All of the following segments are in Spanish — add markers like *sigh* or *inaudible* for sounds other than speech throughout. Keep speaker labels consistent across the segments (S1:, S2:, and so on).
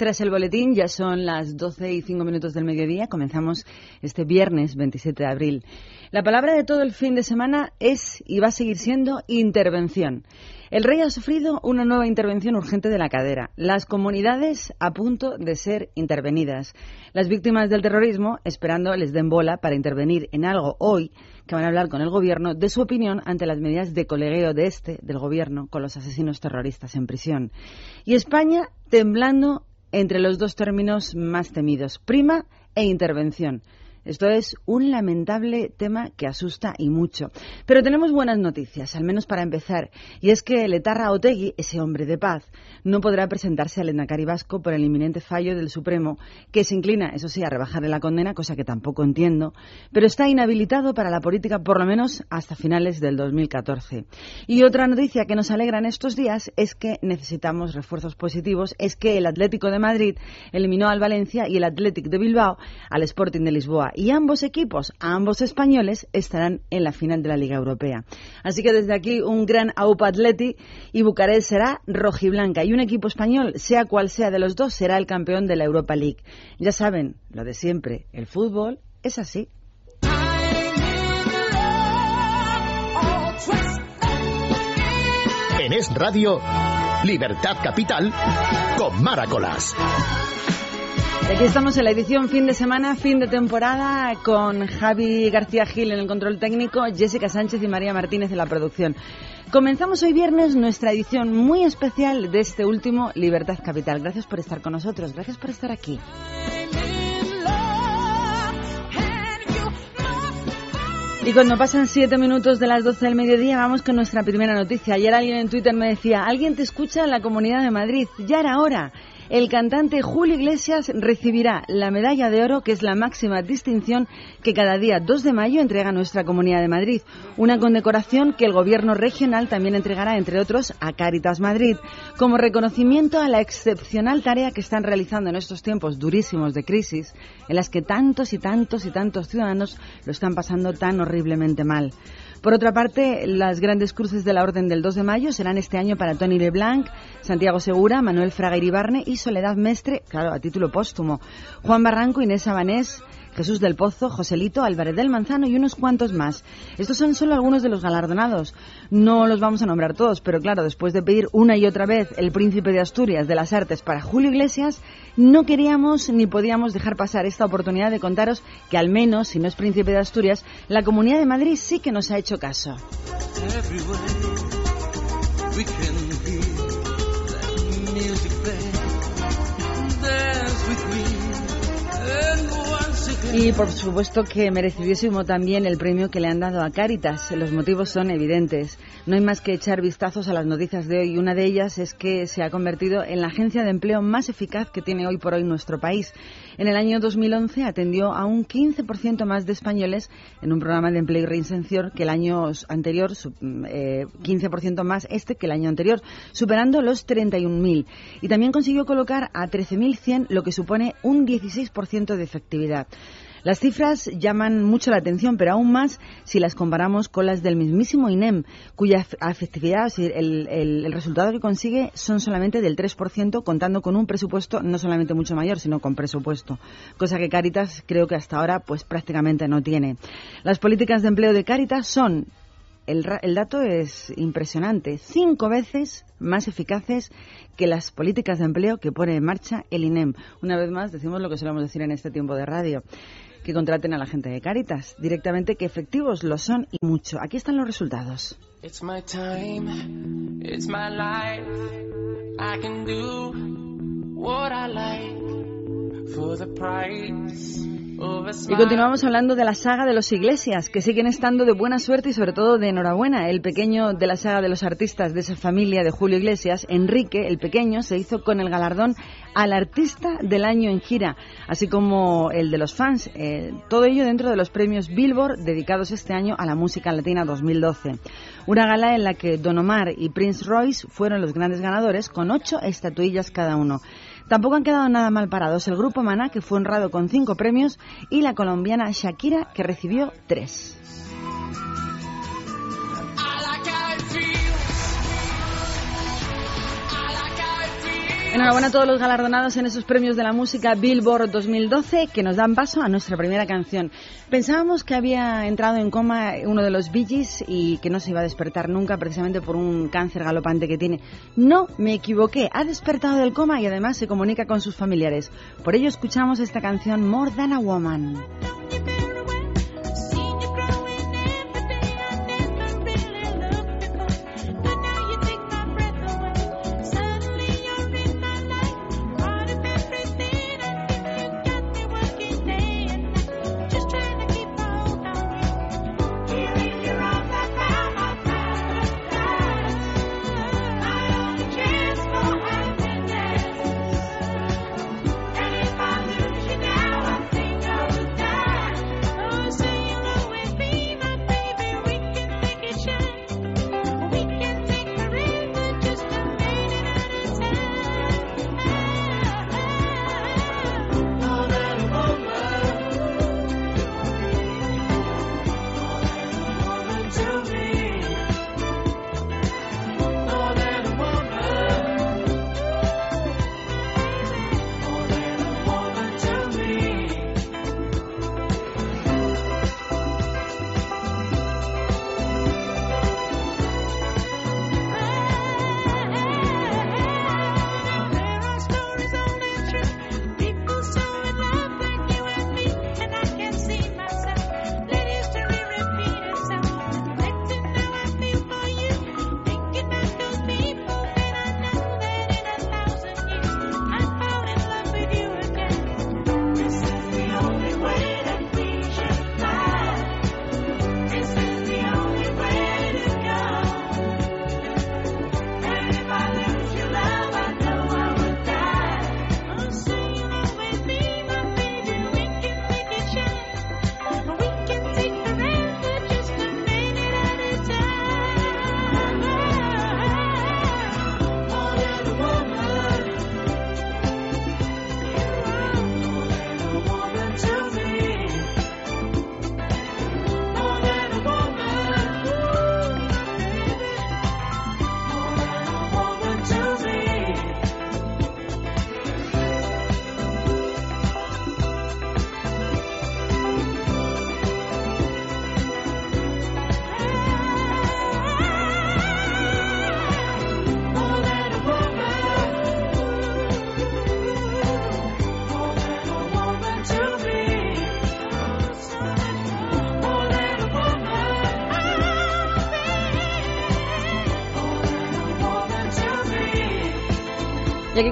S1: Tras el boletín, ya son las 12 y 5 minutos del mediodía. Comenzamos este viernes 27 de abril. La palabra de todo el fin de semana es y va a seguir siendo intervención. El rey ha sufrido una nueva intervención urgente de la cadera. Las comunidades a punto de ser intervenidas. Las víctimas del terrorismo esperando les den bola para intervenir en algo hoy que van a hablar con el gobierno de su opinión ante las medidas de colegueo de este, del gobierno, con los asesinos terroristas en prisión. Y España temblando entre los dos términos más temidos, prima e intervención. Esto es un lamentable tema que asusta y mucho. Pero tenemos buenas noticias, al menos para empezar, y es que Letarra Otegui, ese hombre de paz, no podrá presentarse al Endacari por el inminente fallo del Supremo, que se inclina, eso sí, a rebajarle la condena, cosa que tampoco entiendo, pero está inhabilitado para la política por lo menos hasta finales del 2014. Y otra noticia que nos alegra en estos días es que necesitamos refuerzos positivos, es que el Atlético de Madrid eliminó al Valencia y el Athletic de Bilbao al Sporting de Lisboa y ambos equipos, ambos españoles, estarán en la final de la Liga Europea. Así que desde aquí un gran AUPA Atleti y Bucarest será rojiblanca y un equipo español, sea cual sea de los dos, será el campeón de la Europa League. Ya saben, lo de siempre, el fútbol es así.
S2: En Es Radio, Libertad Capital, con Maracolas.
S1: Aquí estamos en la edición fin de semana, fin de temporada, con Javi García Gil en el control técnico, Jessica Sánchez y María Martínez en la producción. Comenzamos hoy viernes nuestra edición muy especial de este último Libertad Capital. Gracias por estar con nosotros, gracias por estar aquí. Y cuando pasan siete minutos de las doce del mediodía, vamos con nuestra primera noticia. Ayer alguien en Twitter me decía, alguien te escucha en la Comunidad de Madrid, ya era hora el cantante Julio Iglesias recibirá la medalla de oro, que es la máxima distinción que cada día 2 de mayo entrega nuestra Comunidad de Madrid. Una condecoración que el Gobierno regional también entregará, entre otros, a Caritas Madrid, como reconocimiento a la excepcional tarea que están realizando en estos tiempos durísimos de crisis, en las que tantos y tantos y tantos ciudadanos lo están pasando tan horriblemente mal. Por otra parte, las grandes cruces de la Orden del 2 de mayo serán este año para Tony Leblanc, Santiago Segura, Manuel Fraga Iribarne y Soledad Mestre, claro, a título póstumo. Juan Barranco, Inés Sabanés, Jesús del Pozo, Joselito, Álvarez del Manzano y unos cuantos más. Estos son solo algunos de los galardonados. No los vamos a nombrar todos, pero claro, después de pedir una y otra vez el Príncipe de Asturias de las Artes para Julio Iglesias, no queríamos ni podíamos dejar pasar esta oportunidad de contaros que al menos, si no es Príncipe de Asturias, la Comunidad de Madrid sí que nos ha hecho caso. Y por supuesto que merecidísimo también el premio que le han dado a Cáritas. Los motivos son evidentes. No hay más que echar vistazos a las noticias de hoy. Una de ellas es que se ha convertido en la agencia de empleo más eficaz que tiene hoy por hoy nuestro país. En el año 2011 atendió a un 15% más de españoles en un programa de empleo y reinserción que el año anterior, 15% eh, más este que el año anterior, superando los 31.000. Y también consiguió colocar a 13.100, lo que supone un 16% de efectividad. Las cifras llaman mucho la atención, pero aún más si las comparamos con las del mismísimo INEM, cuya efectividad, el, resultado que consigue son solamente del 3%, contando con un presupuesto no solamente mucho mayor, sino con presupuesto, cosa que Caritas creo que hasta ahora pues prácticamente no tiene. Las políticas de empleo de Caritas son el, el, dato es impresionante, cinco veces más eficaces que las políticas de empleo que pone en marcha el INEM. Una vez más, decimos lo que solemos decir en este tiempo de radio que contraten a la gente de Caritas. Directamente que efectivos lo son y mucho. Aquí están los resultados. It's my time, it's my life. I can do what I like for the price. Y continuamos hablando de la saga de los Iglesias, que siguen estando de buena suerte y sobre todo de enhorabuena. El pequeño de la saga de los artistas de esa familia de Julio Iglesias, Enrique, el pequeño, se hizo con el galardón al artista del año en gira, así como el de los fans. Eh, todo ello dentro de los premios Billboard dedicados este año a la música latina 2012. Una gala en la que Don Omar y Prince Royce fueron los grandes ganadores con ocho estatuillas cada uno. Tampoco han quedado nada mal parados el grupo Maná, que fue honrado con cinco premios, y la colombiana Shakira, que recibió tres.
S3: Enhorabuena a todos los galardonados en esos premios de la música Billboard 2012 que nos dan paso a nuestra primera canción. Pensábamos que había entrado en coma uno de los Bee y que no se iba a despertar nunca precisamente por un cáncer galopante que tiene. No, me equivoqué. Ha despertado del coma y además se comunica con sus familiares. Por ello escuchamos esta canción More Than a Woman.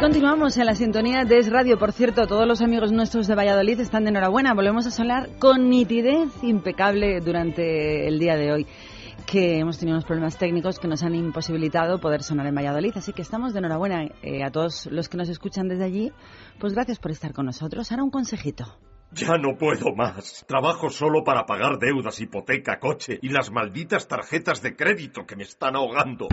S3: Continuamos en la sintonía de Es Radio. Por cierto, todos los amigos nuestros de Valladolid están de enhorabuena. Volvemos a sonar con nitidez impecable durante el día de hoy que hemos tenido unos problemas técnicos que nos han imposibilitado poder sonar en Valladolid. Así que estamos de enhorabuena eh, a todos los que nos escuchan desde allí. Pues gracias por estar con nosotros. Ahora un consejito.
S4: Ya no puedo más. Trabajo solo para pagar deudas, hipoteca, coche y las malditas tarjetas de crédito que me están ahogando.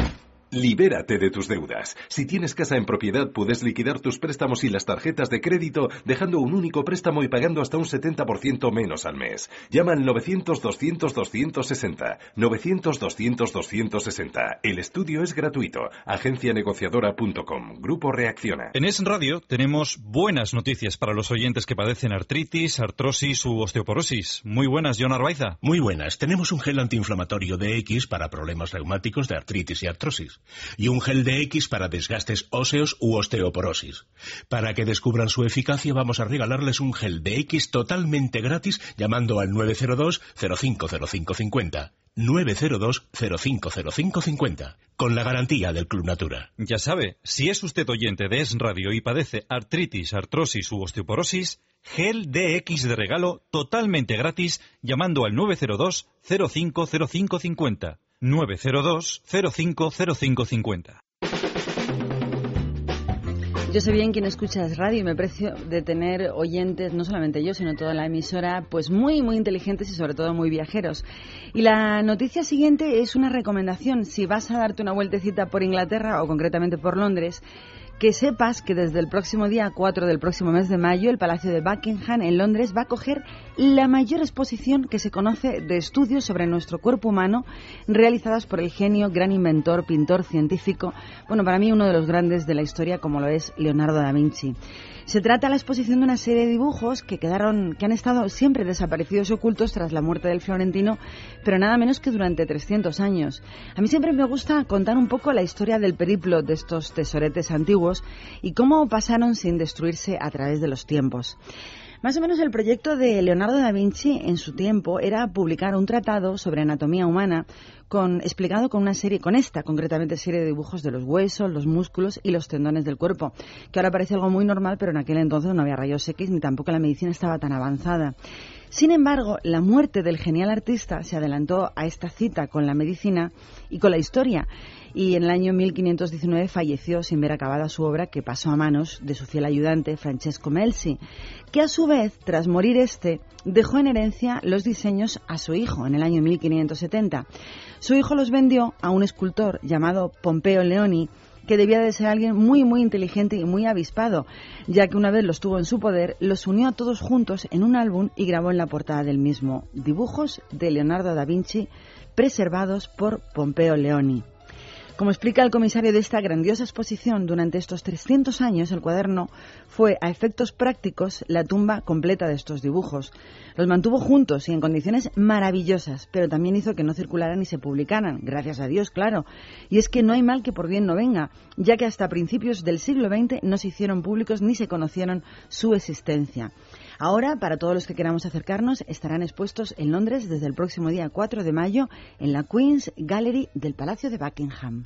S5: Libérate de tus deudas. Si tienes casa en propiedad, puedes liquidar tus préstamos y las tarjetas de crédito dejando un único préstamo y pagando hasta un 70% menos al mes. Llama al 900-200-260. 900-200-260. El estudio es gratuito. Agencianegociadora.com. Grupo Reacciona.
S6: En Es Radio tenemos buenas noticias para los oyentes que padecen artritis, artrosis u osteoporosis. Muy buenas, John Arbaiza.
S2: Muy buenas. Tenemos un gel antiinflamatorio de X para problemas reumáticos de artritis y artrosis y un gel de X para desgastes óseos u osteoporosis. Para que descubran su eficacia vamos a regalarles un gel de X totalmente gratis llamando al 902 050550. 902 050550 con la garantía del Club Natura.
S6: Ya sabe, si es usted oyente de Es Radio y padece artritis, artrosis u osteoporosis, gel DX de regalo totalmente gratis llamando al 902 050550. 902 050550.
S3: Yo sé bien quién escucha radio y me aprecio de tener oyentes, no solamente yo, sino toda la emisora, pues muy, muy inteligentes y sobre todo muy viajeros.
S1: Y la noticia siguiente es una recomendación. Si vas a darte una vueltecita por Inglaterra o concretamente por Londres, que sepas que desde el próximo día 4 del próximo mes de mayo el Palacio de Buckingham en Londres va a acoger la mayor exposición que se conoce de estudios sobre nuestro cuerpo humano realizadas por el genio, gran inventor, pintor, científico, bueno, para mí uno de los grandes de la historia como lo es Leonardo da Vinci. Se trata de la exposición de una serie de dibujos que quedaron, que han estado siempre desaparecidos ocultos tras la muerte del florentino, pero nada menos que durante 300 años. A mí siempre me gusta contar un poco la historia del periplo de estos tesoretes y cómo pasaron sin destruirse a través de los tiempos. Más o menos el proyecto de Leonardo da Vinci en su tiempo era publicar un tratado sobre anatomía humana explicado con una serie, con esta concretamente serie de dibujos de los huesos, los músculos y los tendones del cuerpo, que ahora parece algo muy normal, pero en aquel entonces no había rayos X ni tampoco la medicina estaba tan avanzada. Sin embargo, la muerte del genial artista se adelantó a esta cita con la medicina y con la historia y en el año 1519 falleció sin ver acabada su obra que pasó a manos de su fiel ayudante Francesco Melzi, que a su vez, tras morir este, dejó en herencia los diseños a su hijo en el año 1570. Su hijo los vendió a un escultor llamado Pompeo Leoni, que debía de ser alguien muy, muy inteligente y muy avispado, ya que una vez los tuvo en su poder, los unió a todos juntos en un álbum y grabó en la portada del mismo dibujos de Leonardo da Vinci preservados por Pompeo Leoni. Como explica el comisario de esta grandiosa exposición, durante estos 300 años el cuaderno fue, a efectos prácticos, la tumba completa de estos dibujos. Los mantuvo juntos y en condiciones maravillosas, pero también hizo que no circularan ni se publicaran, gracias a Dios, claro. Y es que no hay mal que por bien no venga, ya que hasta principios del siglo XX no se hicieron públicos ni se conocieron su existencia. Ahora, para todos los que queramos acercarnos, estarán expuestos en Londres desde el próximo día 4 de mayo en la Queen's Gallery del Palacio de Buckingham.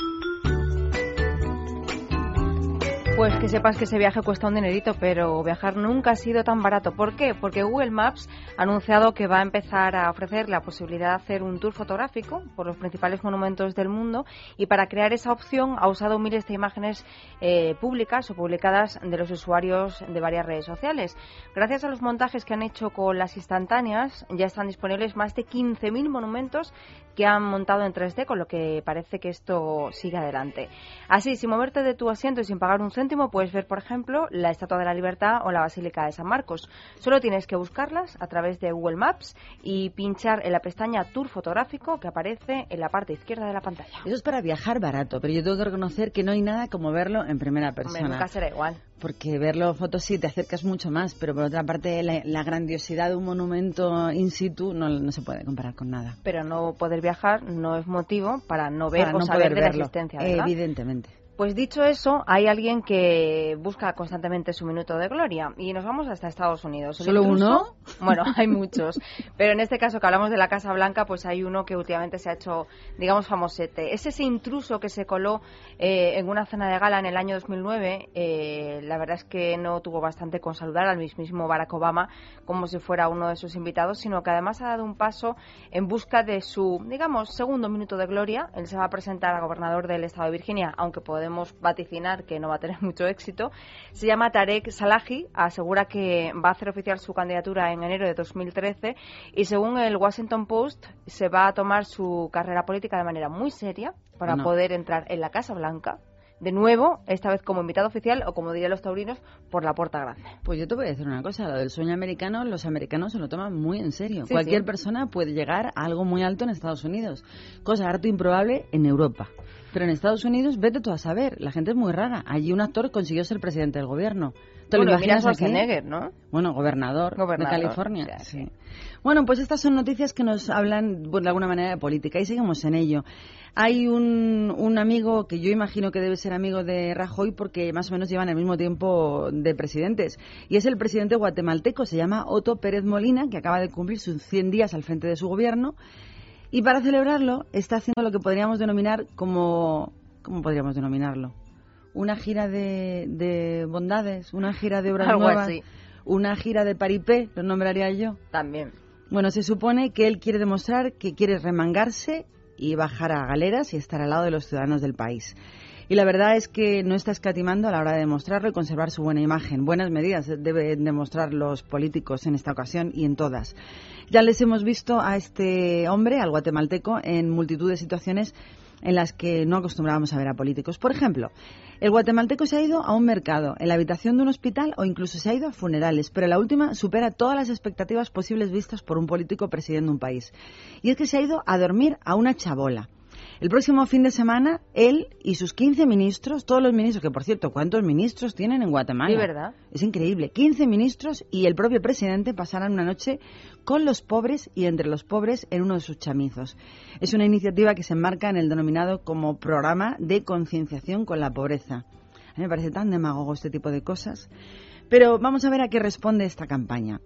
S7: Pues que sepas que ese viaje cuesta un dinerito, pero viajar nunca ha sido tan barato. ¿Por qué? Porque Google Maps ha anunciado que va a empezar a ofrecer la posibilidad de hacer un tour fotográfico por los principales monumentos del mundo y para crear esa opción ha usado miles de imágenes eh, públicas o publicadas de los usuarios de varias redes sociales. Gracias a los montajes que han hecho con las instantáneas, ya están disponibles más de 15.000 monumentos que han montado en 3D, con lo que parece que esto sigue adelante. Así, sin moverte de tu asiento y sin pagar un céntimo, puedes ver, por ejemplo, la Estatua de la Libertad o la Basílica de San Marcos. Solo tienes que buscarlas a través de Google Maps y pinchar en la pestaña Tour fotográfico que aparece en la parte izquierda de la pantalla.
S1: Eso es para viajar barato, pero yo tengo que reconocer que no hay nada como verlo en primera persona.
S7: nunca será igual.
S1: Porque verlo fotos sí te acercas mucho más, pero por otra parte la, grandiosidad de un monumento in situ no, no, se puede comparar con nada.
S7: Pero no poder viajar no es motivo para no ver o saber de la existencia,
S1: Evidentemente.
S7: Pues dicho eso, hay alguien que busca constantemente su minuto de gloria y nos vamos hasta Estados Unidos.
S1: ¿Solo uno? *laughs*
S7: Bueno, hay *laughs* muchos. Pero en este caso que hablamos de la Casa Blanca, pues hay uno que últimamente se ha hecho, digamos, famosete. Es ese intruso que se coló eh, en una cena de gala en el año 2009. Eh, la verdad es que no tuvo bastante con saludar al mismísimo Barack Obama como si fuera uno de sus invitados, sino que además ha dado un paso en busca de su, digamos, segundo minuto de gloria. Él se va a presentar a gobernador del estado de Virginia, aunque podemos podemos vaticinar que no va a tener *laughs* mucho éxito. Se llama Tarek Salahi, asegura que va a hacer oficial su candidatura en enero de 2013 y según el Washington Post se va a tomar su carrera política de manera muy seria para poder entrar en la Casa Blanca de nuevo, esta vez como invitado oficial o como dirían los taurinos, por la puerta grande.
S1: Pues yo te voy a decir una cosa, lo del sueño americano, los americanos se lo toman muy en serio. Cualquier persona puede llegar a algo muy alto en Estados Unidos, cosa harto improbable en Europa. Pero en Estados Unidos, vete tú a saber, la gente es muy rara. Allí un actor consiguió ser presidente del gobierno.
S7: ¿Te bueno, lo imaginas Schwarzenegger, ¿no?
S1: Bueno, gobernador, de California. Sí, Bueno, pues estas son noticias que nos hablan de alguna manera de política y seguimos en ello. Hay un, un amigo que yo imagino que debe ser amigo de Rajoy porque más o menos llevan el mismo tiempo de presidentes y es el presidente guatemalteco, se llama Otto Pérez Molina, que acaba de cumplir sus 100 días al frente de su gobierno y para celebrarlo está haciendo lo que podríamos denominar como... ¿Cómo podríamos denominarlo? Una gira de, de bondades, una gira de obras *laughs* nuevas, una gira de paripé, lo nombraría yo.
S7: También.
S1: Bueno, se supone que él quiere demostrar que quiere remangarse y bajar a galeras y estar al lado de los ciudadanos del país. Y la verdad es que no está escatimando a la hora de demostrarlo y conservar su buena imagen. Buenas medidas deben demostrar los políticos en esta ocasión y en todas. Ya les hemos visto a este hombre, al guatemalteco, en multitud de situaciones en las que no acostumbrábamos a ver a políticos. Por ejemplo, el guatemalteco se ha ido a un mercado, en la habitación de un hospital o incluso se ha ido a funerales, pero la última supera todas las expectativas posibles vistas por un político presidiendo un país. Y es que se ha ido a dormir a una chabola. El próximo fin de semana, él y sus 15 ministros, todos los ministros, que por cierto, ¿cuántos ministros tienen en Guatemala?
S7: Sí, ¿verdad?
S1: Es increíble. 15 ministros y el propio presidente pasarán una noche con los pobres y entre los pobres en uno de sus chamizos. Es una iniciativa que se enmarca en el denominado como programa de concienciación con la pobreza. A mí me parece tan demagogo este tipo de cosas. Pero vamos a ver a qué responde esta campaña.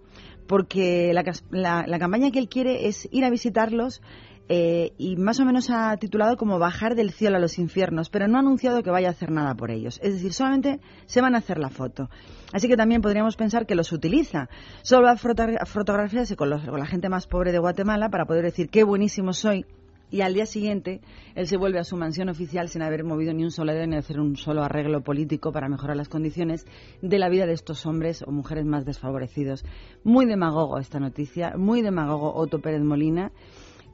S1: Porque la, la campaña que él quiere es ir a visitarlos eh, y más o menos ha titulado como Bajar del cielo a los infiernos, pero no ha anunciado que vaya a hacer nada por ellos. Es decir, solamente se van a hacer la foto. Así que también podríamos pensar que los utiliza. Solo va a fotografiarse con, con la gente más pobre de Guatemala para poder decir qué buenísimo soy y al día siguiente él se vuelve a su mansión oficial sin haber movido ni un solo dedo ni hacer un solo arreglo político para mejorar las condiciones de la vida de estos hombres o mujeres más desfavorecidos. Muy demagogo esta noticia, muy demagogo Otto Pérez Molina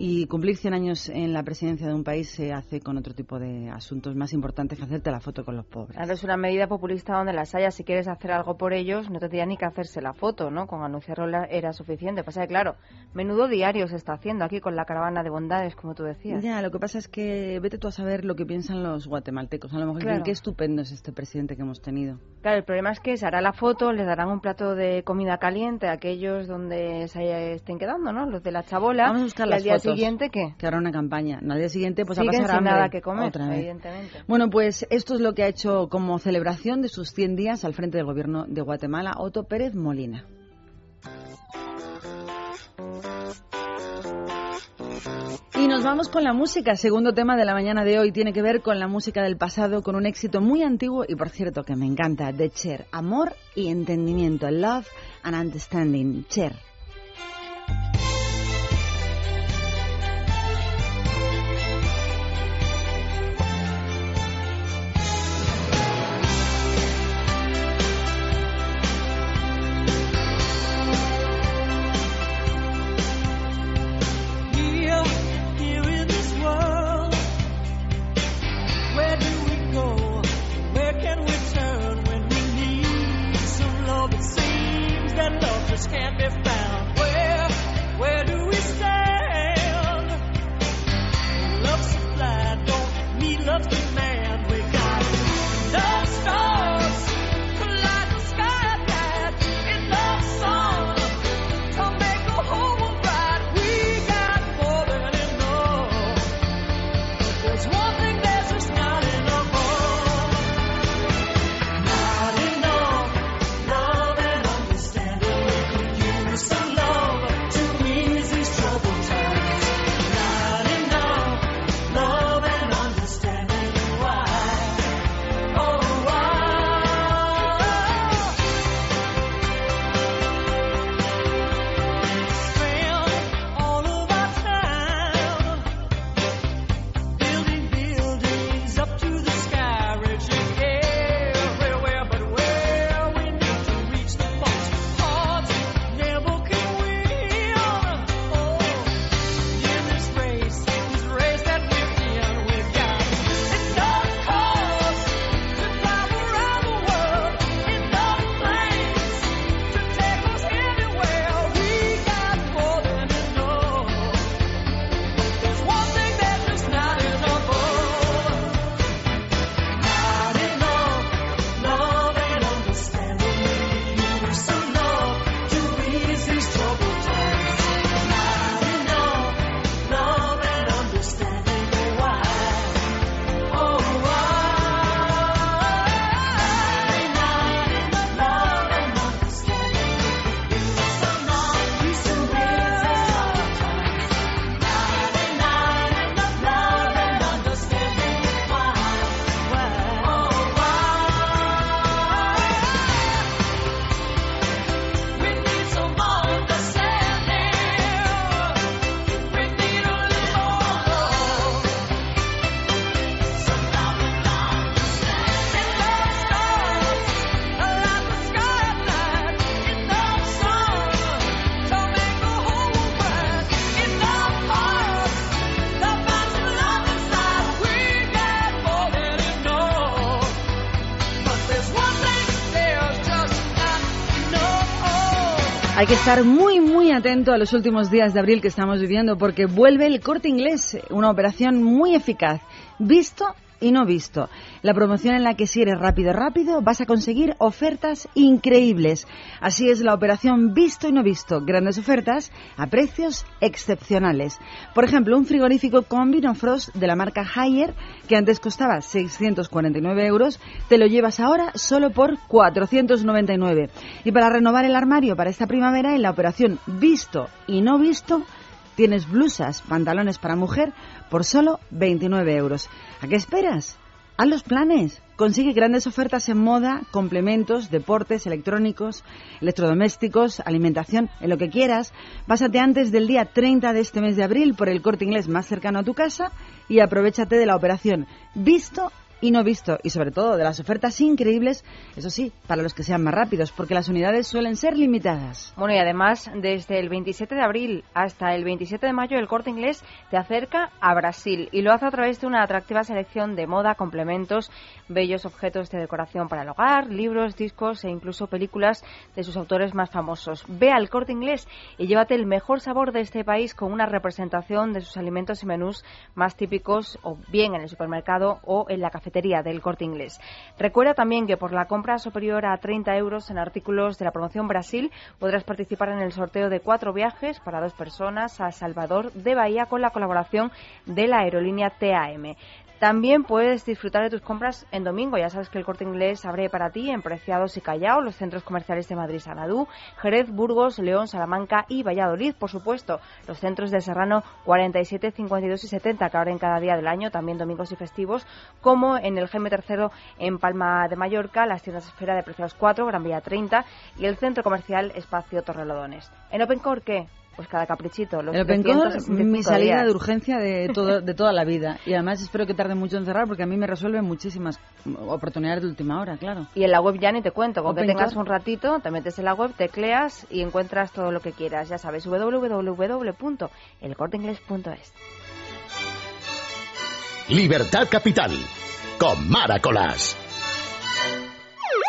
S1: y cumplir 100 años en la presidencia de un país se hace con otro tipo de asuntos más importantes que hacerte la foto con los pobres.
S7: Ahora es una medida populista donde las haya. Si quieres hacer algo por ellos, no tendría ni que hacerse la foto, ¿no? Con anunciarlo era suficiente. Pasa que, claro, menudo diario se está haciendo aquí con la caravana de bondades, como tú decías.
S1: Ya, lo que pasa es que vete tú a saber lo que piensan los guatemaltecos. A lo mejor dicen qué estupendo es este presidente que hemos tenido.
S7: Claro, el problema es que se hará la foto, les darán un plato de comida caliente a aquellos donde se estén quedando, ¿no? Los de la chabola.
S1: Vamos a buscar las
S7: siguiente qué?
S1: Que hará una campaña. Al día siguiente pues
S7: a
S1: pasar
S7: sin nada que comer, evidentemente.
S1: Bueno, pues esto es lo que ha hecho como celebración de sus 100 días al frente del gobierno de Guatemala Otto Pérez Molina. Y nos vamos con la música. Segundo tema de la mañana de hoy tiene que ver con la música del pasado, con un éxito muy antiguo y por cierto que me encanta, de Cher. Amor y entendimiento. Love and understanding. Cher. Hay que estar muy, muy atento a los últimos días de abril que estamos viviendo porque vuelve el corte inglés, una operación muy eficaz, visto y no visto. La promoción en la que si eres rápido, rápido, vas a conseguir ofertas increíbles. Así es la operación visto y no visto. Grandes ofertas a precios excepcionales. Por ejemplo, un frigorífico con Frost de la marca Haier, que antes costaba 649 euros, te lo llevas ahora solo por 499. Y para renovar el armario para esta primavera, en la operación visto y no visto, tienes blusas, pantalones para mujer por solo 29 euros. ¿A qué esperas? Haz los planes. Consigue grandes ofertas en moda, complementos, deportes, electrónicos, electrodomésticos, alimentación, en lo que quieras. Pásate antes del día 30 de este mes de abril por el corte inglés más cercano a tu casa y aprovechate de la operación Visto y no visto y sobre todo de las ofertas increíbles, eso sí, para los que sean más rápidos, porque las unidades suelen ser limitadas.
S7: Bueno, y además, desde el 27 de abril hasta el 27 de mayo, el corte inglés te acerca a Brasil y lo hace a través de una atractiva selección de moda, complementos, bellos objetos de decoración para el hogar, libros, discos e incluso películas de sus autores más famosos. Ve al corte inglés y llévate el mejor sabor de este país con una representación de sus alimentos y menús más típicos o bien en el supermercado o en la cafetería del Corte Inglés. Recuerda también que por la compra superior a 30 euros en artículos de la promoción Brasil podrás participar en el sorteo de cuatro viajes para dos personas a Salvador de Bahía con la colaboración de la aerolínea TAM. También puedes disfrutar de tus compras en domingo. Ya sabes que el corte inglés abre para ti en Preciados y Callao, los centros comerciales de Madrid, Sanadú, Jerez, Burgos, León, Salamanca y Valladolid, por supuesto. Los centros de Serrano 47, 52 y 70 que abren cada día del año, también domingos y festivos, como en el GM3 en Palma de Mallorca, las tiendas Esfera de Preciados 4, Gran Vía 30 y el centro comercial Espacio Torrelodones. En OpenCore, ¿qué? Pues cada caprichito. Los
S1: el Open mi salida de urgencia de, todo, de toda la vida. Y además espero que tarde mucho en cerrar porque a mí me resuelve muchísimas oportunidades de última hora, claro.
S7: Y en la web ya ni te cuento. Con que tengas un ratito, te metes en la web, tecleas y encuentras todo lo que quieras. Ya sabes, www.elcorteingles.es.
S8: Libertad Capital con Maracolas.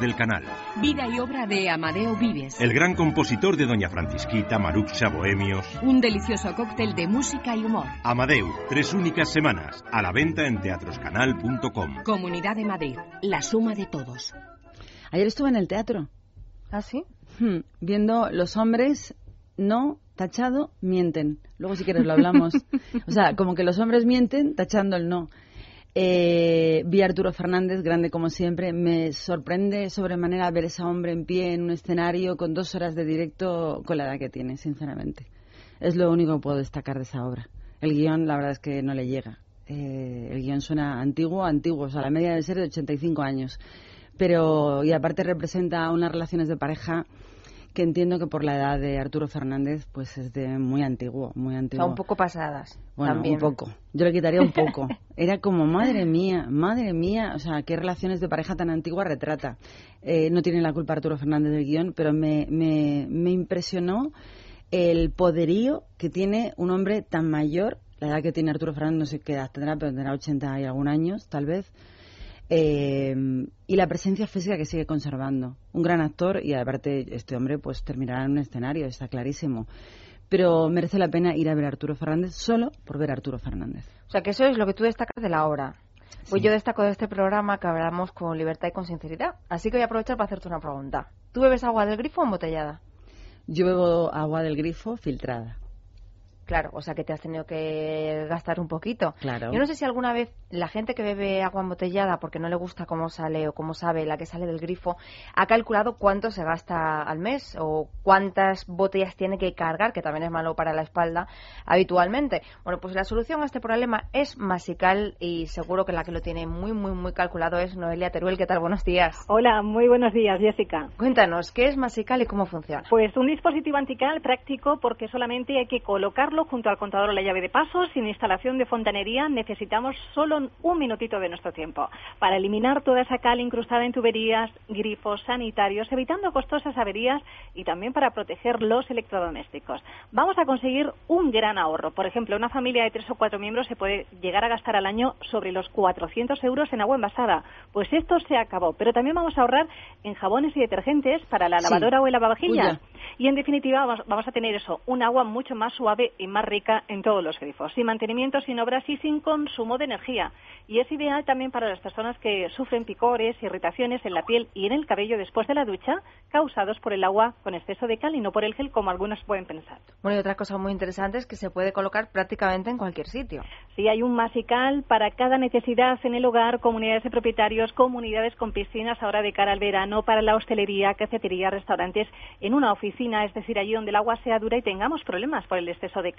S9: del canal.
S10: Vida y obra de Amadeo Vives.
S9: El gran compositor de Doña Francisquita, Maruxa, Bohemios.
S10: Un delicioso cóctel de música y humor.
S9: Amadeu, tres únicas semanas. A la venta en teatroscanal.com.
S10: Comunidad de Madrid, la suma de todos.
S1: Ayer estuve en el teatro.
S7: ¿Ah, sí?
S1: Hmm, viendo los hombres no tachado mienten. Luego si quieres lo hablamos. *laughs* o sea, como que los hombres mienten tachando el no. Eh, vi a Arturo Fernández, grande como siempre. Me sorprende sobremanera ver a ese hombre en pie en un escenario con dos horas de directo con la edad que tiene, sinceramente. Es lo único que puedo destacar de esa obra. El guion, la verdad es que no le llega. Eh, el guion suena antiguo, antiguo, o sea, la media debe ser de 85 años. Pero, y aparte representa unas relaciones de pareja que entiendo que por la edad de Arturo Fernández, pues es de muy antiguo, muy antiguo.
S7: un poco pasadas.
S1: Bueno, un poco. Yo le quitaría un poco. *laughs* Era como, madre mía, madre mía, o sea, qué relaciones de pareja tan antiguas retrata. Eh, no tiene la culpa Arturo Fernández del guion, pero me, me, me impresionó el poderío que tiene un hombre tan mayor, la edad que tiene Arturo Fernández, no sé qué edad tendrá, pero tendrá 80 y algún años, tal vez eh, y la presencia física que sigue conservando. Un gran actor y aparte este hombre pues terminará en un escenario, está clarísimo. Pero merece la pena ir a ver a Arturo Fernández solo por ver a Arturo Fernández.
S7: O sea que eso es lo que tú destacas de la obra. Pues yo destaco de este programa que hablamos con libertad y con sinceridad. Así que voy a aprovechar para hacerte una pregunta. ¿Tú bebes agua del grifo o embotellada?
S1: Yo bebo agua del grifo filtrada.
S7: Claro, o sea que te has tenido que gastar un poquito.
S1: Claro.
S7: Yo no sé si alguna vez la gente que bebe agua embotellada porque no le gusta cómo sale o cómo sabe la que sale del grifo, ha calculado cuánto se gasta al mes o cuántas botellas tiene que cargar, que también es malo para la espalda habitualmente. Bueno, pues la solución a este problema es Masical y seguro que la que lo tiene muy, muy, muy calculado es Noelia Teruel. ¿Qué tal? Buenos días.
S11: Hola, muy buenos días, Jessica.
S7: Cuéntanos, ¿qué es Masical y cómo funciona?
S11: Pues un dispositivo antical práctico porque solamente hay que colocarlo junto al contador o la llave de paso. Sin instalación de fontanería necesitamos solo un minutito de nuestro tiempo para eliminar toda esa cal incrustada en tuberías, grifos sanitarios, evitando costosas averías y también para proteger los electrodomésticos. Vamos a conseguir un gran ahorro. Por ejemplo, una familia de tres o cuatro miembros se puede llegar a gastar al año sobre los 400 euros en agua envasada. Pues esto se acabó. Pero también vamos a ahorrar en jabones y detergentes para la lavadora o el lavavajillas. Y en definitiva vamos, vamos a tener eso, un agua mucho más suave y más rica en todos los grifos, sin mantenimiento, sin obras y sin consumo de energía. Y es ideal también para las personas que sufren picores, irritaciones en la piel y en el cabello después de la ducha, causados por el agua con exceso de cal y no por el gel, como algunos pueden pensar.
S7: Bueno, y otra cosa muy interesante es que se puede colocar prácticamente en cualquier sitio.
S11: Sí, hay un masical para cada necesidad en el hogar, comunidades de propietarios, comunidades con piscinas ahora de cara al verano, para la hostelería, cafetería, restaurantes, en una oficina, es decir, allí donde el agua sea dura y tengamos problemas por el exceso de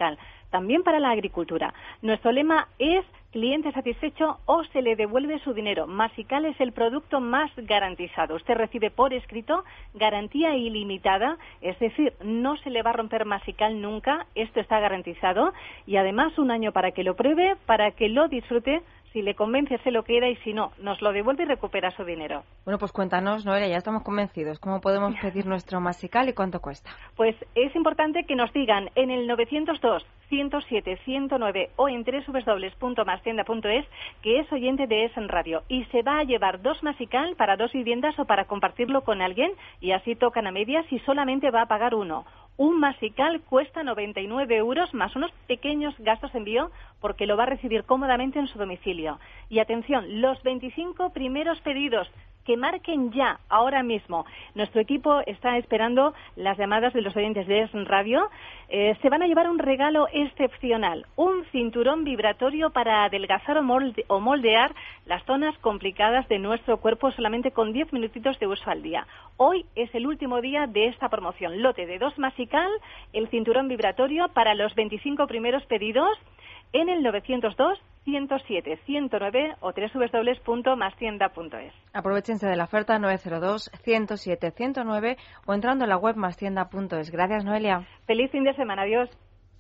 S11: También para la agricultura. Nuestro lema es cliente satisfecho o se le devuelve su dinero. Masical es el producto más garantizado. Usted recibe por escrito garantía ilimitada, es decir, no se le va a romper Masical nunca, esto está garantizado y además un año para que lo pruebe, para que lo disfrute. Si le convence, se lo queda y si no, nos lo devuelve y recupera su dinero.
S7: Bueno, pues cuéntanos, Noelia, ya estamos convencidos. ¿Cómo podemos *laughs* pedir nuestro Masical y cuánto cuesta?
S11: Pues es importante que nos digan en el 902 107 109 o en www.mastienda.es que es oyente de Essen Radio y se va a llevar dos Masical para dos viviendas o para compartirlo con alguien y así tocan a medias y solamente va a pagar uno. Un masical cuesta 99 euros más unos pequeños gastos de envío porque lo va a recibir cómodamente en su domicilio. Y atención, los 25 primeros pedidos que marquen ya, ahora mismo. Nuestro equipo está esperando las llamadas de los oyentes de Es Radio. Eh, se van a llevar un regalo excepcional, un cinturón vibratorio para adelgazar o, molde- o moldear las zonas complicadas de nuestro cuerpo solamente con 10 minutitos de uso al día. Hoy es el último día de esta promoción. Lote de dos masical, el cinturón vibratorio para los 25 primeros pedidos en el 902 107 109 o www.mastienda.es.
S7: Aprovechense de la oferta 902 107 109 o entrando en la web mastienda.es. Gracias, Noelia.
S11: Feliz fin de semana. Adiós.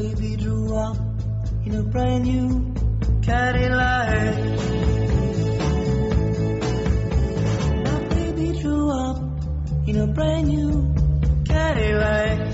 S12: Baby drew up in a brand new Cadillac. My baby drew up in a brand new Cadillac.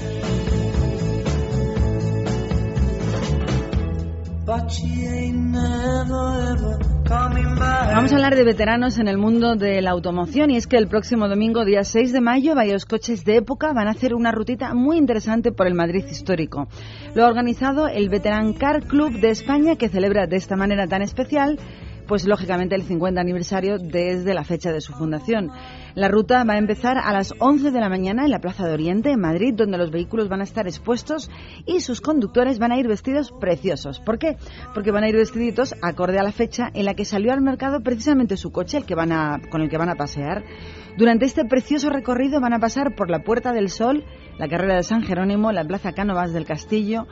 S1: Vamos a hablar de veteranos en el mundo de la automoción y es que el próximo domingo, día 6 de mayo, varios coches de época van a hacer una rutita muy interesante por el Madrid histórico. Lo ha organizado el Veteran Car Club de España que celebra de esta manera tan especial pues lógicamente el 50 aniversario desde la fecha de su fundación. La ruta va a empezar a las 11 de la mañana en la Plaza de Oriente, en Madrid, donde los vehículos van a estar expuestos y sus conductores van a ir vestidos preciosos. ¿Por qué? Porque van a ir vestiditos acorde a la fecha en la que salió al mercado precisamente su coche, el que van a, con el que van a pasear. Durante este precioso recorrido van a pasar por la Puerta del Sol, la carrera de San Jerónimo, la Plaza Cánovas del Castillo,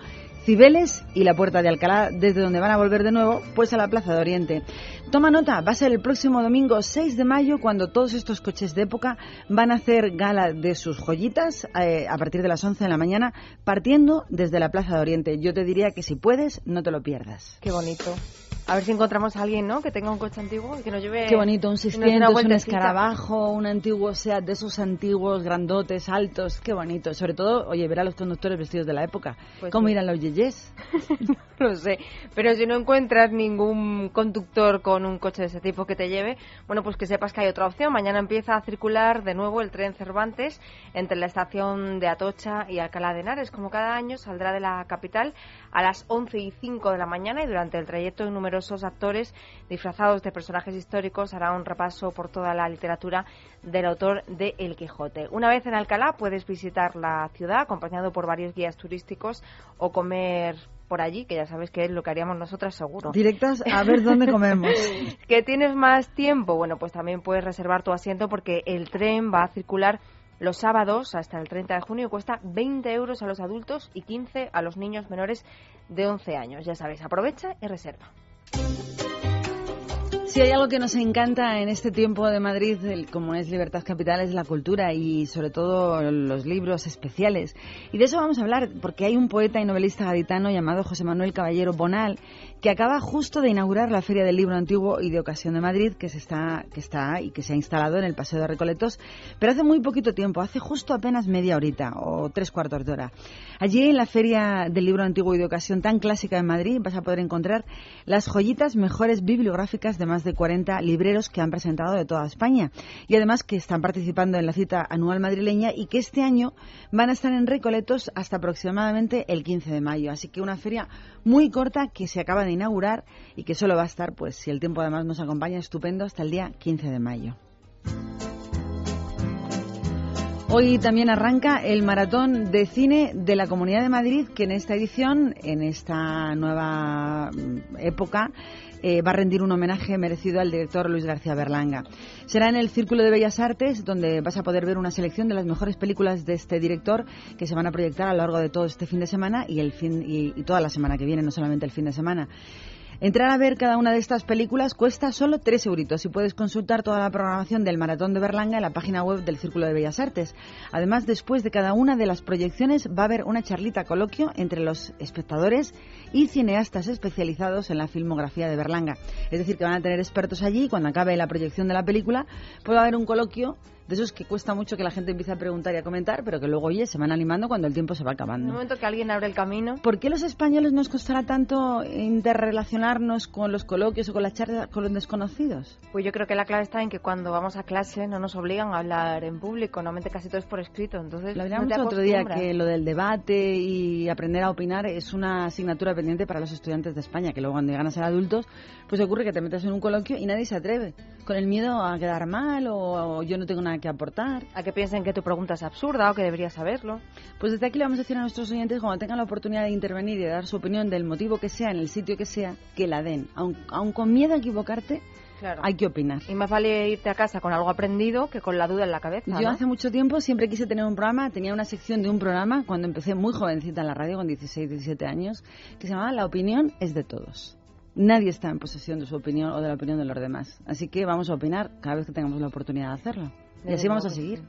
S1: Cibeles y la Puerta de Alcalá, desde donde van a volver de nuevo, pues a la Plaza de Oriente. Toma nota, va a ser el próximo domingo 6 de mayo cuando todos estos coches de época van a hacer gala de sus joyitas eh, a partir de las 11 de la mañana, partiendo desde la Plaza de Oriente. Yo te diría que si puedes, no te lo pierdas.
S7: Qué bonito. A ver si encontramos a alguien, ¿no? Que tenga un coche antiguo y que nos lleve...
S1: Qué bonito, un
S7: y nos dé
S1: 600,
S7: una
S1: un escarabajo, un antiguo SEAT de esos antiguos, grandotes, altos. Qué bonito. Sobre todo, oye, ver a los conductores vestidos de la época.
S7: Pues
S1: ¿Cómo
S7: sí.
S1: irán los yeyes? *laughs*
S7: No sé, pero si no encuentras ningún conductor con un coche de ese tipo que te lleve, bueno, pues que sepas que hay otra opción. Mañana empieza a circular de nuevo el tren Cervantes entre la estación de Atocha y Alcalá de Henares. Como cada año, saldrá de la capital a las 11 y 5 de la mañana y durante el trayecto numerosos actores disfrazados de personajes históricos harán un repaso por toda la literatura del autor de El Quijote. Una vez en Alcalá puedes visitar la ciudad acompañado por varios guías turísticos o comer por allí, que ya sabes que es lo que haríamos nosotras seguro.
S1: Directas a ver dónde comemos. *laughs*
S7: ¿Que tienes más tiempo? Bueno, pues también puedes reservar tu asiento porque el tren va a circular los sábados hasta el 30 de junio cuesta 20 euros a los adultos y 15 a los niños menores de 11 años. Ya sabes, aprovecha y reserva.
S1: Si hay algo que nos encanta en este tiempo de Madrid, como es Libertad Capital, es la cultura y sobre todo los libros especiales. Y de eso vamos a hablar, porque hay un poeta y novelista gaditano llamado José Manuel Caballero Bonal, que acaba justo de inaugurar la Feria del Libro Antiguo y de Ocasión de Madrid, que, se está, que está y que se ha instalado en el Paseo de Recoletos, pero hace muy poquito tiempo, hace justo apenas media horita o tres cuartos de hora. Allí en la Feria del Libro Antiguo y de Ocasión tan clásica en Madrid vas a poder encontrar las joyitas mejores bibliográficas de más de 40 libreros que han presentado de toda España y además que están participando en la cita anual madrileña y que este año van a estar en Recoletos hasta aproximadamente el 15 de mayo. Así que una feria muy corta que se acaba de inaugurar y que solo va a estar, pues si el tiempo además nos acompaña, estupendo hasta el día 15 de mayo. Hoy también arranca el maratón de cine de la Comunidad de Madrid, que en esta edición, en esta nueva mm, época, eh, va a rendir un homenaje merecido al director Luis García Berlanga. Será en el Círculo de Bellas Artes, donde vas a poder ver una selección de las mejores películas de este director que se van a proyectar a lo largo de todo este fin de semana y, el fin, y, y toda la semana que viene, no solamente el fin de semana. Entrar a ver cada una de estas películas cuesta solo 3 euritos y puedes consultar toda la programación del Maratón de Berlanga en la página web del Círculo de Bellas Artes. Además, después de cada una de las proyecciones va a haber una charlita coloquio entre los espectadores y cineastas especializados en la filmografía de Berlanga. Es decir, que van a tener expertos allí y cuando acabe la proyección de la película puede haber un coloquio de esos que cuesta mucho que la gente empiece a preguntar y a comentar, pero que luego, oye, se van animando cuando el tiempo se va
S7: En
S1: acabando.
S7: el momento que alguien abre el camino,
S1: ¿Por qué los españoles nos costará tanto interrelacionarnos con los coloquios o con las charlas con los desconocidos?
S7: pues yo creo que la clave está en que cuando vamos a clase no nos obligan a hablar en público, normalmente casi todo es por escrito, entonces
S1: Lo
S7: no
S1: hablábamos el otro día que lo del debate y aprender a opinar es una asignatura pendiente para los estudiantes de España, que luego cuando llegan a ser adultos, pues ocurre que te metes en un coloquio y nadie se atreve, con el miedo a quedar mal o, o yo no tengo nada que aportar.
S7: A que piensen que tu pregunta es absurda o que deberías saberlo.
S1: Pues desde aquí le vamos a decir a nuestros oyentes, cuando tengan la oportunidad de intervenir y de dar su opinión del motivo que sea, en el sitio que sea, que la den. Aun, aun con miedo a equivocarte,
S7: Claro.
S1: hay que opinar.
S7: Y más vale irte a casa con algo aprendido que con la duda en la cabeza.
S1: Yo
S7: ¿no?
S1: hace mucho tiempo siempre quise tener un programa, tenía una sección de un programa cuando empecé muy jovencita en la radio, con 16, 17 años, que se llamaba La opinión es de todos. Nadie está en posesión de su opinión o de la opinión de los demás. Así que vamos a opinar cada vez que tengamos la oportunidad de hacerlo. Y así vamos a seguir.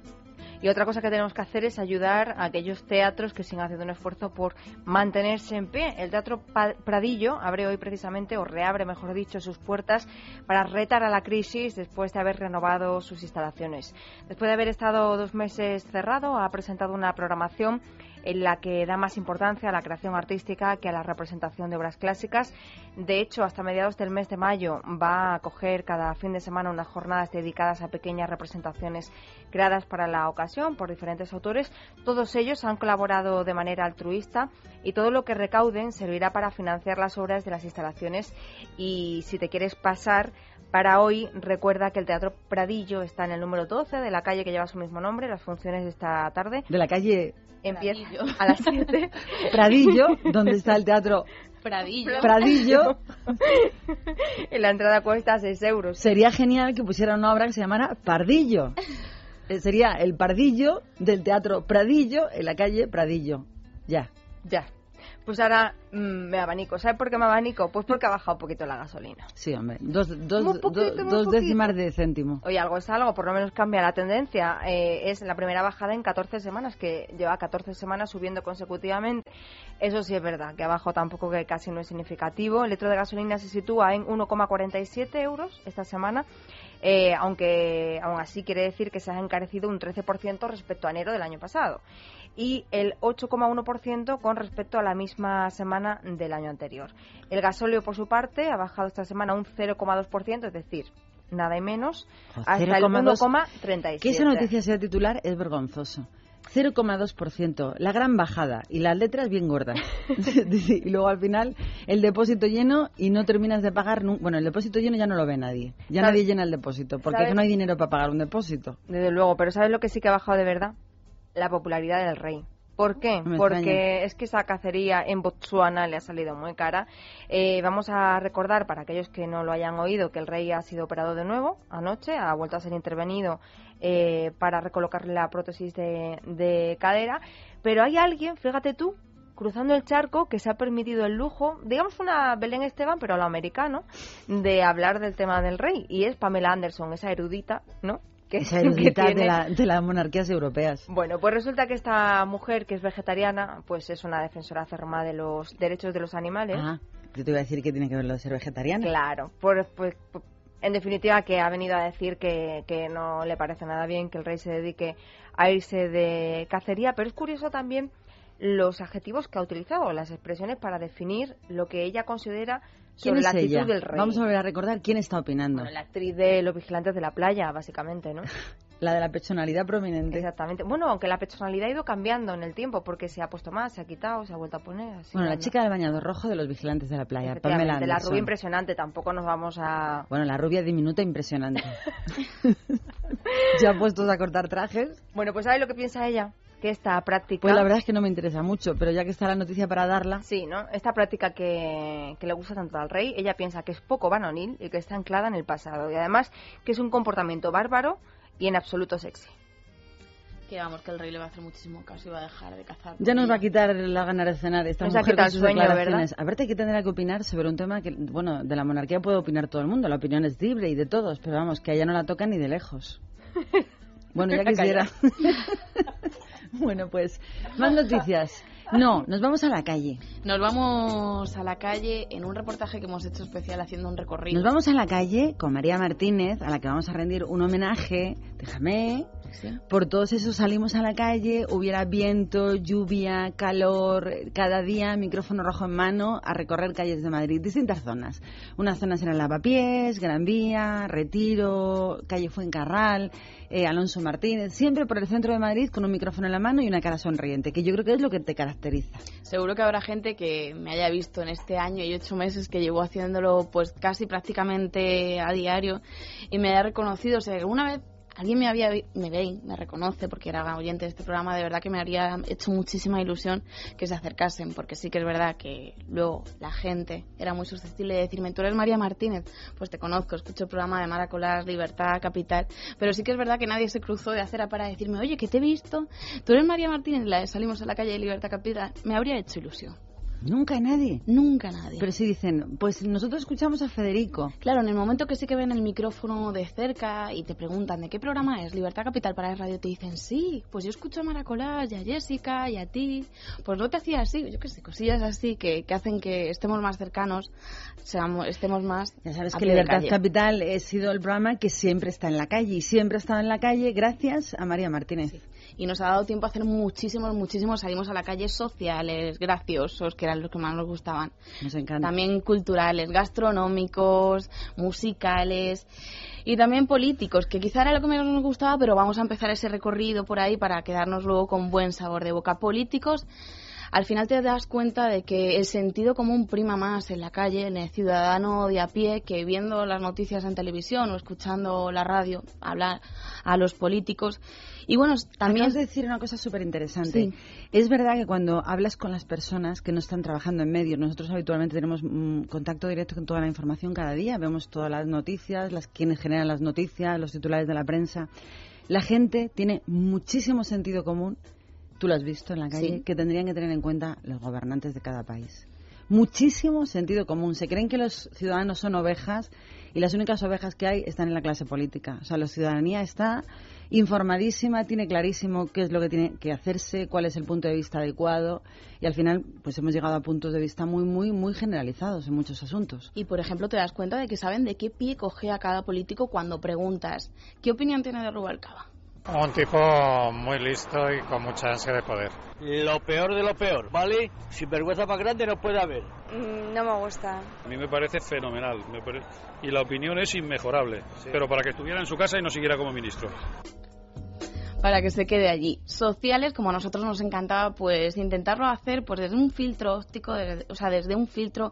S7: Y otra cosa que tenemos que hacer es ayudar a aquellos teatros que siguen haciendo un esfuerzo por mantenerse en pie. El Teatro Pradillo abre hoy precisamente, o reabre, mejor dicho, sus puertas para retar a la crisis después de haber renovado sus instalaciones. Después de haber estado dos meses cerrado, ha presentado una programación en la que da más importancia a la creación artística que a la representación de obras clásicas. De hecho, hasta mediados del mes de mayo va a acoger cada fin de semana unas jornadas dedicadas a pequeñas representaciones creadas para la ocasión por diferentes autores. Todos ellos han colaborado de manera altruista y todo lo que recauden servirá para financiar las obras de las instalaciones. Y si te quieres pasar para hoy, recuerda que el Teatro Pradillo está en el número 12 de la calle que lleva su mismo nombre. Las funciones de esta tarde
S1: De la calle
S7: empiezan a las 7. *laughs*
S1: Pradillo, donde está el teatro
S13: Pradillo.
S1: Pradillo. *laughs*
S7: y la entrada cuesta 6 euros.
S1: Sería genial que pusieran una obra que se llamara Pardillo. Eh, Sería el Pardillo del teatro Pradillo en la calle Pradillo. Ya.
S7: Ya. Pues ahora mm, me abanico. ¿Sabe por qué me abanico? Pues porque ha bajado un poquito la gasolina.
S1: Sí, hombre. Dos, dos,
S7: poquito,
S1: do- dos décimas de céntimo.
S7: Oye, algo es algo, por lo menos cambia la tendencia. Eh, es la primera bajada en 14 semanas, que lleva 14 semanas subiendo consecutivamente. Eso sí es verdad, que abajo tampoco que casi no es significativo. El litro de gasolina se sitúa en 1,47 euros esta semana, eh, aunque aún así quiere decir que se ha encarecido un 13% respecto a enero del año pasado y el 8,1% con respecto a la misma semana del año anterior. El gasóleo, por su parte, ha bajado esta semana un 0,2%, es decir, nada y menos, hasta el
S1: 0,2.
S7: 1,37.
S1: Que esa noticia sea titular es vergonzoso. 0,2%, la gran bajada y las letras bien gordas. *laughs* *laughs* Y luego al final el depósito lleno y no terminas de pagar. Bueno, el depósito lleno ya no lo ve nadie. Ya
S7: ¿Sabes-
S1: nadie llena el depósito porque
S7: sabes-
S1: no hay dinero para pagar un depósito.
S7: Desde luego, pero ¿sabes lo que sí que ha bajado de verdad? La popularidad del rey. ¿Por qué?
S1: Me
S7: Porque
S1: extraña.
S7: es que esa cacería en Botsuana le ha salido muy cara. Eh, vamos a recordar, para aquellos que no lo hayan oído, que el rey ha sido operado de nuevo anoche, ha vuelto a ser intervenido eh, para recolocarle la prótesis de, de cadera. Pero hay alguien, fíjate tú, cruzando el charco que se ha permitido el lujo, digamos una Belén Esteban, pero a lo americano, de hablar del tema del rey. Y es Pamela Anderson, esa erudita, ¿no? Que,
S1: Esa *laughs*
S7: que
S1: erudita de, la- de las monarquías europeas.
S7: bueno, pues resulta que esta mujer, que es vegetariana, pues es una defensora acérrima de los derechos de los animales.
S1: Ah, yo te iba a decir que tiene que ver lo de ser vegetariana.
S7: Claro, por- pues, por- en definitiva que ha venido a decir que, que no le parece nada bien que el rey se dedique a irse de cacería, pero es curioso también los adjetivos que ha utilizado, las expresiones para definir lo que ella considera
S1: ¿Quién
S7: sobre
S1: es
S7: la actitud
S1: ella?
S7: del rey.
S1: Vamos a volver a recordar quién está opinando.
S7: Bueno, la actriz de Los Vigilantes de la Playa, básicamente, ¿no? *laughs*
S1: La de la personalidad prominente.
S7: Exactamente. Bueno, aunque la personalidad ha ido cambiando en el tiempo, porque se ha pusto más, se ha quitado, se ha vuelto a poner. Así
S1: Bueno, la chica del bañador rojo de los vigilantes de la playa, Pamela
S7: Efectivamente, la
S1: Anderson.
S7: rubia impresionante, tampoco nos vamos a...
S1: Bueno, la rubia diminuta impresionante. *laughs* *laughs* ya puestos a cortar trajes.
S7: Bueno, pues ¿sabes lo que piensa ella? Que esta práctica...
S1: Pues la verdad es que no me interesa mucho, pero ya que está la noticia para darla.
S7: Sí, ¿no? Esta práctica que, que le gusta tanto al rey, ella piensa que es poco varonil y que está anclada en el pasado. Y además que es un comportamiento bárbaro y en absoluto sexy.
S13: Que vamos, que el rey le va a hacer muchísimo caso y va a dejar de cazar.
S1: Ya nos va a quitar la ganas de cenar esta
S7: Nos
S1: mujer con sus
S7: sueño,
S1: declaraciones. Aparte que tendrá que opinar sobre un tema que, bueno, de la monarquía puede opinar todo el mundo, la opinión es libre y de todos, pero vamos, que a ella no la toca ni de lejos. *laughs* Bueno, ya quisiera. *laughs* *laughs* bueno, pues, más noticias. No, nos vamos a la calle.
S13: Nos vamos a la calle en un reportaje que hemos hecho especial haciendo un recorrido.
S1: Nos vamos a la calle con María Martínez, a la que vamos a rendir un homenaje, déjame,
S13: Sí.
S1: por todos esos salimos a la calle, hubiera viento, lluvia, calor, cada día micrófono rojo en mano a recorrer calles de Madrid, distintas zonas. Unas zonas eran Lavapiés, Gran Vía, Retiro, calle Fuencarral, eh, Alonso Martínez, siempre por el centro de Madrid con un micrófono en la mano y una cara sonriente, que yo creo que es lo que te caracteriza.
S13: Seguro que habrá gente que me haya visto en este año y ocho meses que llevo haciéndolo pues casi prácticamente a diario y me haya reconocido. O sea, que alguna vez alguien me había me ve me reconoce porque era oyente de este programa, de verdad que me habría hecho muchísima ilusión que se acercasen, porque sí que es verdad que luego la gente era muy susceptible de decirme, tú eres María Martínez, pues te conozco, escucho el programa de Maracolás, Libertad, Capital, pero sí que es verdad que nadie se cruzó de acera para decirme, oye, que te he visto, tú eres María Martínez, la salimos a la calle de Libertad Capital, me habría hecho ilusión.
S1: Nunca nadie.
S13: Nunca nadie.
S1: Pero si dicen, pues nosotros escuchamos a Federico.
S13: Claro, en el momento que sí que ven el micrófono de cerca y te preguntan de qué programa es Libertad Capital para el radio, te dicen, sí, pues yo escucho a Maracolás y a Jessica y a ti. Pues no te hacía así, yo qué sé, cosillas así que, que hacen que estemos más cercanos, seamos, estemos más.
S1: Ya sabes que Libertad. Capital ha sido el programa que siempre está en la calle y siempre ha estado en la calle gracias a María Martínez.
S13: Y nos ha dado tiempo a hacer muchísimos, muchísimos. Salimos a la calle sociales, graciosos, que eran los que más nos gustaban.
S1: Nos encanta.
S13: También culturales, gastronómicos, musicales y también políticos, que quizá era lo que menos nos gustaba, pero vamos a empezar ese recorrido por ahí para quedarnos luego con buen sabor de boca. Políticos, al final te das cuenta de que el sentido común prima más en la calle, en el ciudadano de a pie, que viendo las noticias en televisión o escuchando la radio hablar a los políticos. Y bueno, también...
S1: Acabas de decir una cosa súper interesante.
S13: Sí.
S1: Es verdad que cuando hablas con las personas que no están trabajando en medios, nosotros habitualmente tenemos mm, contacto directo con toda la información cada día, vemos todas las noticias, las quienes generan las noticias, los titulares de la prensa. La gente tiene muchísimo sentido común, tú lo has visto en la calle,
S13: Sí.
S1: que tendrían que tener en cuenta los gobernantes de cada país. Muchísimo sentido común. Se creen que los ciudadanos son ovejas y las únicas ovejas que hay están en la clase política. O sea, la ciudadanía está informadísima, tiene clarísimo qué es lo que tiene que hacerse, cuál es el punto de vista adecuado y al final pues hemos llegado a puntos de vista muy, muy, muy generalizados en muchos asuntos.
S13: Y, por ejemplo, te das cuenta de que saben de qué pie coge a cada político cuando preguntas ¿qué opinión tiene de Rubalcaba?
S14: Un tipo muy listo y con mucha ansia de poder.
S15: Lo peor de lo peor, ¿vale? Sin vergüenza más grande no puede haber.
S16: Mm, No me gusta.
S17: A mí me parece fenomenal me pare- y la opinión es inmejorable, pero para que estuviera en su casa y no siguiera como ministro.
S13: para que se quede allí. Sociales, como a nosotros nos encantaba, pues intentarlo hacer pues desde un filtro óptico, desde- o sea, desde un filtro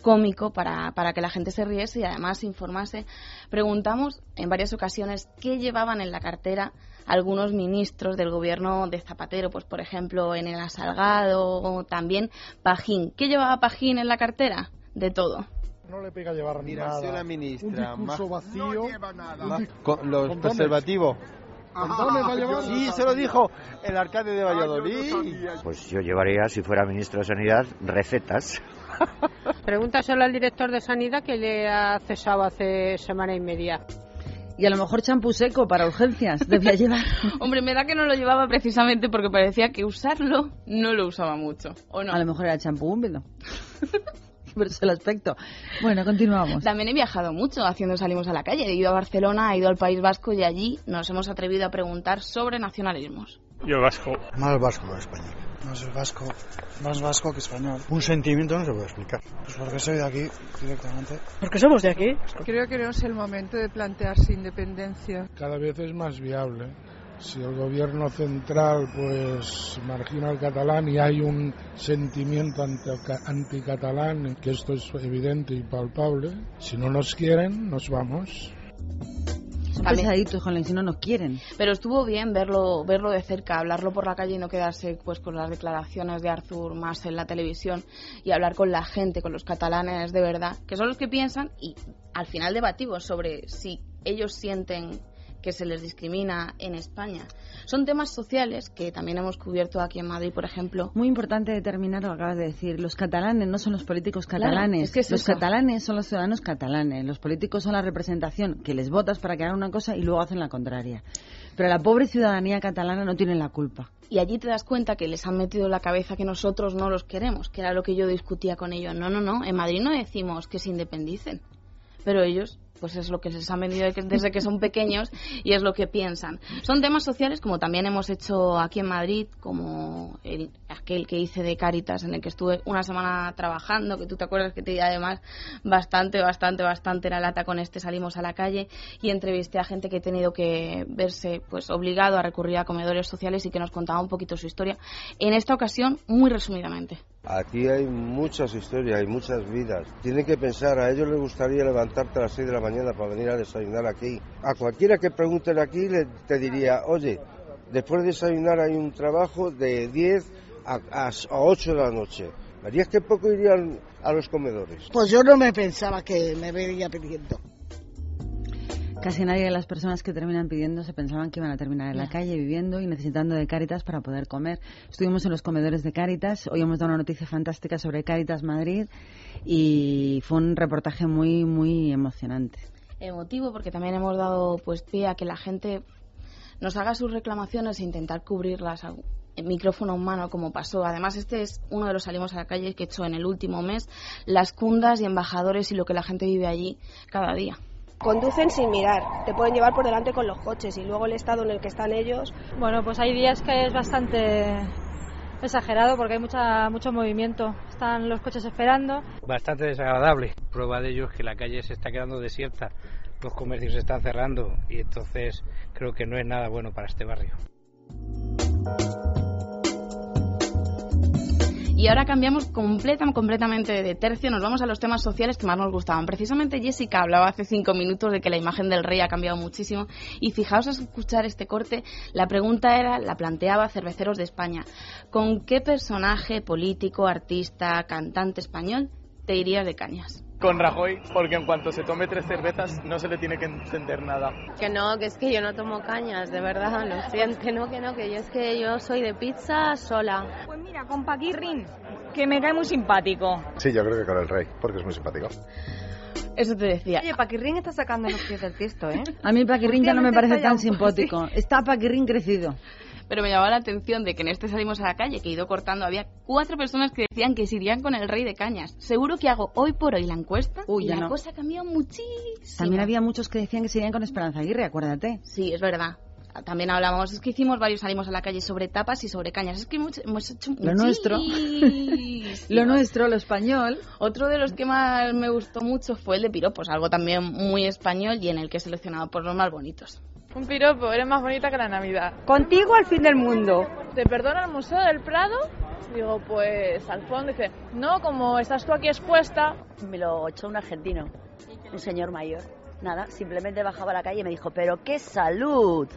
S13: cómico para, para que la gente se riese y además se informase. Preguntamos en varias ocasiones qué llevaban en la cartera algunos ministros del gobierno de Zapatero, pues por ejemplo en el Salgado o también Pajín. ¿Qué llevaba Pajín en la cartera? De todo.
S18: No le pega llevar
S19: Mira,
S18: nada.
S19: la ministra
S18: Un discurso
S19: más-
S18: vacío.
S19: Más con los
S18: Condones.
S19: preservativos.
S18: ¿Condones va a llevar?
S19: Sí, se lo dijo el alcalde de Valladolid.
S20: Pues yo llevaría, si fuera ministro de Sanidad, recetas. *laughs*
S21: Pregúntaselo al director de Sanidad que le ha cesado hace semana y media.
S1: Y a lo mejor champú seco para urgencias debía llevar. *laughs*
S13: Hombre, me da que no lo llevaba precisamente porque parecía que usarlo no lo usaba mucho. ¿O no?
S1: A lo mejor era champú húmedo. Pero es el aspecto. Bueno, continuamos.
S13: También he viajado mucho haciendo Salimos a la calle. He ido a Barcelona, he ido al País Vasco y allí nos hemos atrevido a preguntar sobre nacionalismos.
S17: Yo vasco.
S18: Más vasco que español. Más vasco, más vasco que español. Un sentimiento no se puede explicar. Pues porque soy de aquí directamente.
S21: Porque somos de aquí.
S22: Creo que no es el momento de plantearse independencia.
S23: Cada vez es más viable. Si el gobierno central pues margina al catalán y hay un sentimiento anti- anticatalán, que esto es evidente y palpable, si no nos quieren, nos vamos.
S13: También-
S1: Pesaditos, Jolín, si no nos quieren.
S13: Pero estuvo bien verlo, verlo de cerca, hablarlo por la calle y no quedarse pues con las declaraciones de Artur más en la televisión y hablar con la gente, con los catalanes de verdad, que son los que piensan y al final debatimos sobre si ellos sienten que se les discrimina en España. Son temas sociales que también hemos cubierto aquí en Madrid, por ejemplo.
S1: Muy importante determinar lo que acabas de decir. Los catalanes no son los políticos
S13: Claro,
S1: catalanes.
S13: es que es
S1: los
S13: eso.
S1: catalanes son los ciudadanos catalanes. Los políticos son la representación que les votas para que hagan una cosa y luego hacen la contraria. Pero la pobre ciudadanía catalana no tiene la culpa.
S13: Y allí te das cuenta que les han metido en la cabeza que nosotros no los queremos, que era lo que yo discutía con ellos. No, no, no. En Madrid no decimos que se independicen. Pero ellos, pues es lo que les han vendido desde que son pequeños y es lo que piensan. Son temas sociales como también hemos hecho aquí en Madrid, como el, aquel que hice de Cáritas, en el que estuve una semana trabajando, que tú te acuerdas que te di además bastante, bastante, bastante la lata con este salimos a la calle y entrevisté a gente que ha tenido que verse pues obligado a recurrir a comedores sociales y que nos contaba un poquito su historia. En esta ocasión, muy resumidamente.
S24: Aquí hay muchas historias, hay muchas vidas. Tienen que pensar, a ellos les gustaría levantarte a las 6 de la mañana para venir a desayunar aquí. A cualquiera que pregunten aquí te diría, oye, después de desayunar hay un trabajo de 10 a, a, a 8 de la noche. ¿Verías que poco irían a los comedores?
S21: Pues yo no me pensaba que me vería pidiendo.
S1: Casi nadie de las personas que terminan pidiendo se pensaban que iban a terminar en la calle viviendo y necesitando de Cáritas para poder comer. Estuvimos en los comedores de Cáritas, hoy hemos dado una noticia fantástica sobre Cáritas Madrid y fue un reportaje muy, muy emocionante.
S13: emotivo porque también hemos dado pues pie a que la gente nos haga sus reclamaciones e intentar cubrirlas en micrófono en mano como pasó. Además, este es uno de los salimos a la calle que he hecho en el último mes, las cundas y embajadores y lo que la gente vive allí cada día.
S25: Conducen sin mirar, te pueden llevar por delante con los coches y luego el estado en el que están ellos.
S26: Bueno, pues hay días que es bastante exagerado porque hay mucha, mucho movimiento. Están los coches esperando.
S14: Bastante desagradable. Prueba de ello es que la calle se está quedando desierta, los comercios se están cerrando y entonces creo que no es nada bueno para este barrio.
S13: Y ahora cambiamos completa, completamente de tercio, nos vamos a los temas sociales que más nos gustaban. Precisamente Jessica hablaba hace cinco minutos de que la imagen del rey ha cambiado muchísimo y fijaos a escuchar este corte, la pregunta era, la planteaba Cerveceros de España, ¿con qué personaje político, artista, cantante español te irías de cañas?
S27: Con Rajoy, porque en cuanto se tome tres cervezas no se le tiene que entender nada.
S28: Que no, que es que yo no tomo cañas, de verdad, lo siento, que no, que no, que yo es que yo soy de pizza sola.
S29: Pues mira, con Paquirrin, que me cae muy simpático.
S30: Sí, yo creo que con el rey, porque es muy simpático.
S13: Eso te decía.
S7: Oye, Paquirrín está sacando los pies del tiesto, ¿eh?
S1: A mí Paquirrín ya no me parece tan
S7: un
S1: simpático. Está Paquirrín crecido.
S13: Pero me llamaba la atención de que en este salimos a la calle, que he ido cortando, había cuatro personas que decían que se irían con el rey de cañas. Seguro que hago hoy por hoy la encuesta
S1: Uy,
S13: y
S1: ya
S13: la
S1: no.
S13: cosa cambió muchísimo.
S1: También había muchos que decían que se irían con Esperanza Aguirre, acuérdate.
S13: Sí, es verdad. También hablábamos, es que hicimos varios salimos a la calle sobre tapas y sobre cañas. Es que hemos, hecho
S1: Lo nuestro. *laughs* Lo nuestro, lo español.
S13: Otro de los que más me gustó mucho fue el de piropos, algo también muy español y en el que he seleccionado por los más bonitos.
S31: Un piropo, eres más bonita que la Navidad.
S29: Contigo al fin del mundo.
S31: ¿Te perdona el Museo del Prado? Digo, pues al fondo dice, no, como estás tú aquí expuesta.
S16: Me lo echó un argentino, un señor mayor. Nada, simplemente bajaba a la calle y me dijo, pero qué salud.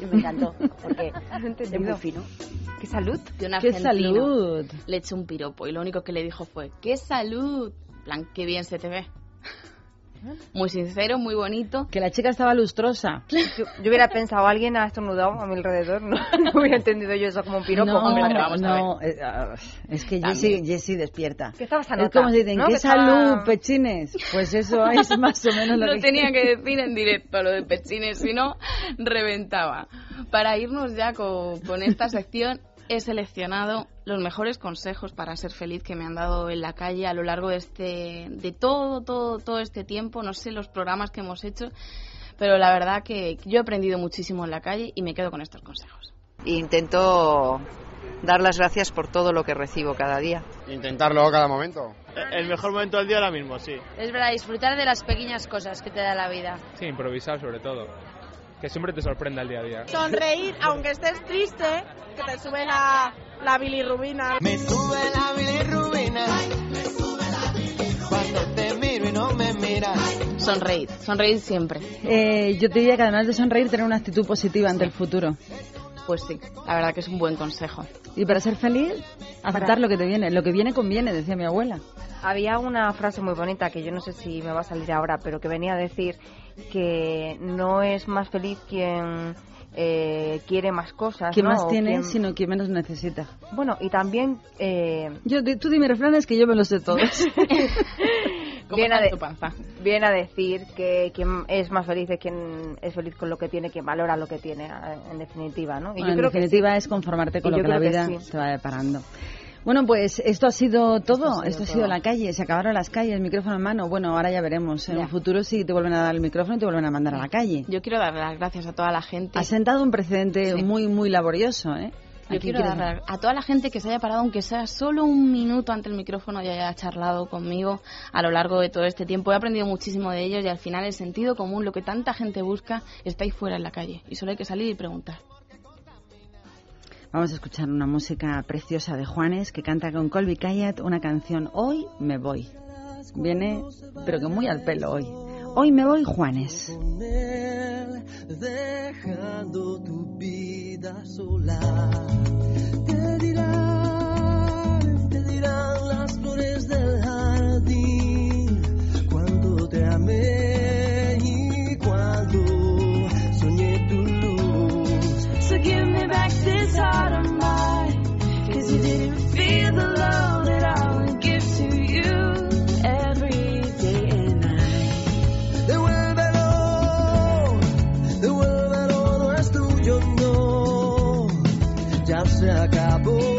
S16: Y me encantó, porque *laughs* es muy fino.
S7: ¿Qué salud?
S13: De un
S1: ¡Qué salud!
S13: Le eché un piropo y lo único que le dijo fue, ¡qué salud! En plan, qué bien se te ve. Muy sincero, muy bonito.
S1: Que la chica estaba lustrosa.
S7: Yo, yo hubiera pensado, alguien ha estornudado a mi alrededor, no, *laughs* no hubiera entendido yo eso como un piropo.
S1: No,
S7: Hombre, pero
S1: no,
S7: vamos a ver.
S1: no, eh, ah, es que. Jessie, Jessie despierta.
S7: Que estaba esa
S1: Es como si dicen,
S7: ¿no?
S1: ¡qué salud, pechines! Pues eso es *laughs* más o menos lo
S13: Lo
S1: que...
S13: tenía que decir en directo lo de pechines, si no, reventaba. Para irnos ya con, con esta sección, he seleccionado los mejores consejos para ser feliz que me han dado en la calle a lo largo de este, de todo, todo, todo este tiempo. No sé los programas que hemos hecho, pero la verdad que yo he aprendido muchísimo en la calle y me quedo con estos consejos.
S32: Intento dar las gracias por todo lo que recibo cada día.
S19: Intentarlo cada momento.
S27: El mejor momento del día ahora mismo, sí.
S26: Es verdad, disfrutar de las pequeñas cosas que te da la vida.
S27: Sí, improvisar sobre todo. Que siempre te sorprenda el día a día.
S31: Sonreír, aunque estés triste, que te sube la, la bilirrubina.
S12: Me sube la bilirrubina. Cuando te miro y no me miras.
S13: Sonreír, sonreír siempre.
S1: Eh, yo te diría que además de sonreír, tener una actitud positiva ante el futuro.
S13: Pues sí, la verdad que es un buen consejo.
S1: Y para ser feliz, aceptar lo que te viene. Lo que viene conviene, decía mi abuela.
S7: Había una frase muy bonita que yo no sé si me va a salir ahora, pero que venía a decir que no es más feliz quien eh, quiere más cosas.
S1: Quien
S7: ¿no?
S1: más tiene,
S7: quien-
S1: sino quien menos necesita.
S7: Bueno, y también eh,
S1: Yo, tú dime refranes que yo me los sé todos. *laughs*
S7: viene, a de- viene a decir que quien es más feliz es quien es feliz con lo que tiene, quien valora lo que tiene, en definitiva, ¿no? Y
S1: Bueno,
S7: yo
S1: en
S7: creo que
S1: definitiva
S7: sí.
S1: es conformarte con
S7: Y
S1: lo que la vida
S7: que sí.
S1: te va deparando. Bueno, pues esto ha sido todo.
S7: sido
S1: Esto ha
S7: todo.
S1: sido la calle. Se acabaron las calles, micrófono en mano. Bueno, ahora ya veremos. En
S13: Ya.
S1: un futuro si te vuelven a dar el micrófono y te vuelven a mandar a la calle.
S13: Yo quiero dar las gracias a toda la gente.
S1: Has sentado un precedente
S13: Sí.
S1: muy, muy laborioso, ¿eh?
S13: Yo quiero dar a toda la gente que se haya parado, aunque sea solo un minuto ante el micrófono y haya charlado conmigo a lo largo de todo este tiempo. He aprendido muchísimo de ellos y al final el sentido común, lo que tanta gente busca, está ahí fuera en la calle. Y solo hay que salir y preguntar.
S1: Vamos a escuchar una música preciosa de Juanes que canta con Colby Kayat una canción Hoy me voy. Viene, pero que muy al pelo hoy. Hoy me voy, Juanes.
S12: Te dirán, te dirán las flores del jardín cuando te amé
S33: back this heart of mine. Cause you didn't feel the love that I would give to you every day and night.
S12: Devuélvelo, no es tuyo, no. Ya se acabó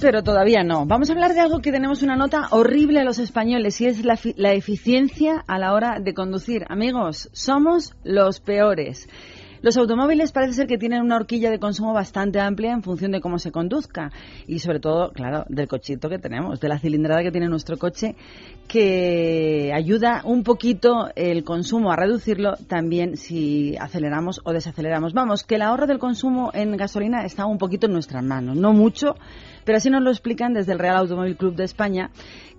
S12: pero
S1: todavía no. Vamos a hablar de algo que tenemos una nota horrible a los españoles y es la, la eficiencia a la hora de conducir. Amigos, somos los peores. Los automóviles parece ser que tienen una horquilla de consumo bastante amplia en función de cómo se conduzca y sobre todo, claro, del cochito que tenemos, de la cilindrada que tiene nuestro coche, que ayuda un poquito el consumo a reducirlo también si aceleramos o desaceleramos. Vamos, que el ahorro del consumo en gasolina está un poquito en nuestras manos, no mucho, pero así nos lo explican desde el Real Automóvil Club de España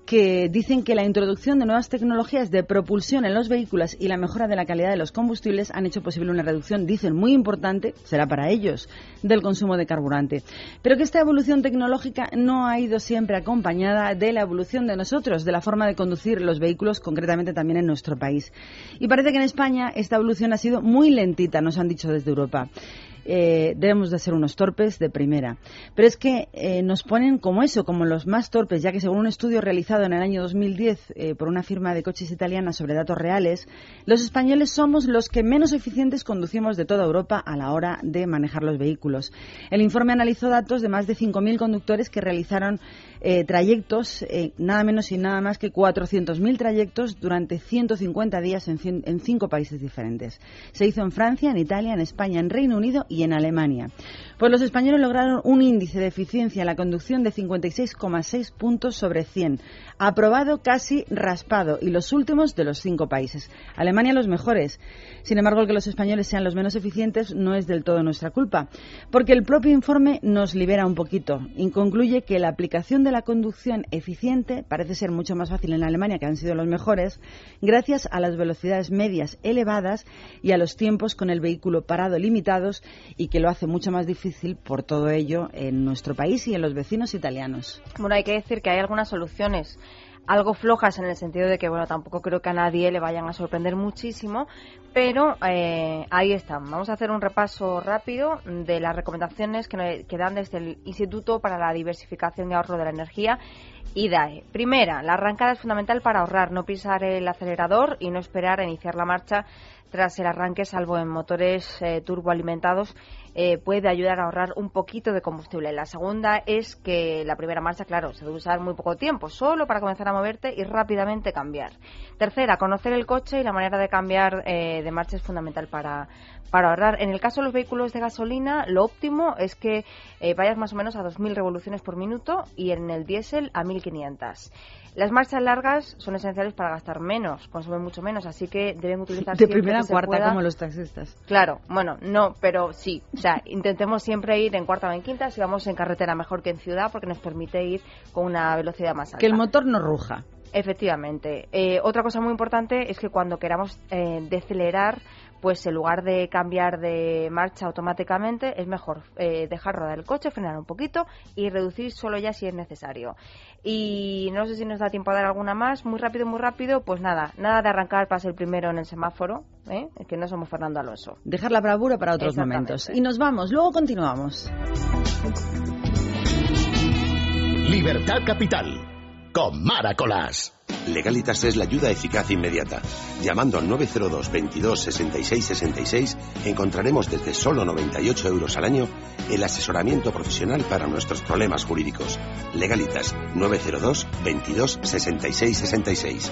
S1: que dicen que la introducción de nuevas tecnologías de propulsión en los vehículos y la mejora de la calidad de los combustibles han hecho posible una reducción, dicen, muy importante, será para ellos, del consumo de carburante. Pero que esta evolución tecnológica no ha ido siempre acompañada de la evolución de nosotros, de la forma de conducir los vehículos, concretamente también en nuestro país. Y parece que en España esta evolución ha sido muy lentita, nos han dicho desde Europa eh, debemos de ser unos torpes de primera. Pero es que eh, nos ponen como eso, como los más torpes, ya que según un estudio realizado en el año 2010 eh, por una firma de coches italiana sobre datos reales, los españoles somos los que menos eficientes conducimos de toda Europa a la hora de manejar los vehículos. El informe analizó datos de más de 5.000 conductores que realizaron eh, trayectos, eh, nada menos y nada más que 400.000 trayectos durante 150 días en, en cinco países diferentes. Se hizo en Francia, en Italia, en España, en Reino Unido y en Alemania. Pues los españoles lograron un índice de eficiencia en la conducción de 56,6 puntos sobre 100, aprobado casi raspado y los últimos de los cinco países. Alemania los mejores. Sin embargo, el que los españoles sean los menos eficientes no es del todo nuestra culpa, porque el propio informe nos libera un poquito y concluye que la aplicación de la conducción eficiente parece ser mucho más fácil en Alemania, que han sido los mejores, gracias a las velocidades medias elevadas y a los tiempos con el vehículo parado limitados y que lo hace mucho más difícil por todo ello en nuestro país y en los vecinos italianos.
S7: Bueno, hay que decir que hay algunas soluciones algo flojas en el sentido de que, bueno, tampoco creo que a nadie le vayan a sorprender muchísimo, pero eh, ahí están. Vamos a hacer un repaso rápido de las recomendaciones que, que dan desde el Instituto para la Diversificación y Ahorro de la Energía, IDAE. Primera, la arrancada es fundamental para ahorrar, no pisar el acelerador y no esperar a iniciar la marcha tras el arranque, salvo en motores eh, turboalimentados, eh, puede ayudar a ahorrar un poquito de combustible. La segunda es que la primera marcha, claro, se debe usar muy poco tiempo, solo para comenzar a moverte y rápidamente cambiar. Tercera, conocer el coche y la manera de cambiar eh, de marcha es fundamental para, para ahorrar. En el caso de los vehículos de gasolina, lo óptimo es que vayas más o menos a 2.000 revoluciones por minuto y en el diésel a 1.500. Las marchas largas son esenciales para gastar menos, consumen mucho menos, así que deben utilizar
S1: De primera a cuarta,
S7: pueda-
S1: como los taxistas.
S7: Claro, bueno, no, pero sí. O sea, *laughs* intentemos siempre ir en cuarta o en quinta si vamos en carretera mejor que en ciudad porque nos permite ir con una velocidad más alta.
S1: Que el motor no ruja.
S7: Efectivamente. Eh, otra cosa muy importante es que cuando queramos eh, decelerar, pues en lugar de cambiar de marcha automáticamente, es mejor eh, dejar rodar el coche, frenar un poquito y reducir solo ya si es necesario. Y no sé si nos da tiempo a dar alguna más, muy rápido, muy rápido, pues nada, nada de arrancar para ser primero en el semáforo, ¿eh? que no somos Fernando Alonso.
S1: Dejar la bravura para otros momentos. Y nos vamos, luego continuamos.
S34: Libertad Capital con Mara Colás.
S35: Legalitas es la ayuda eficaz e inmediata. Llamando al 902 22 66 66 encontraremos desde solo 98 euros al año el asesoramiento profesional para nuestros problemas jurídicos. Legalitas 902 22 66 66.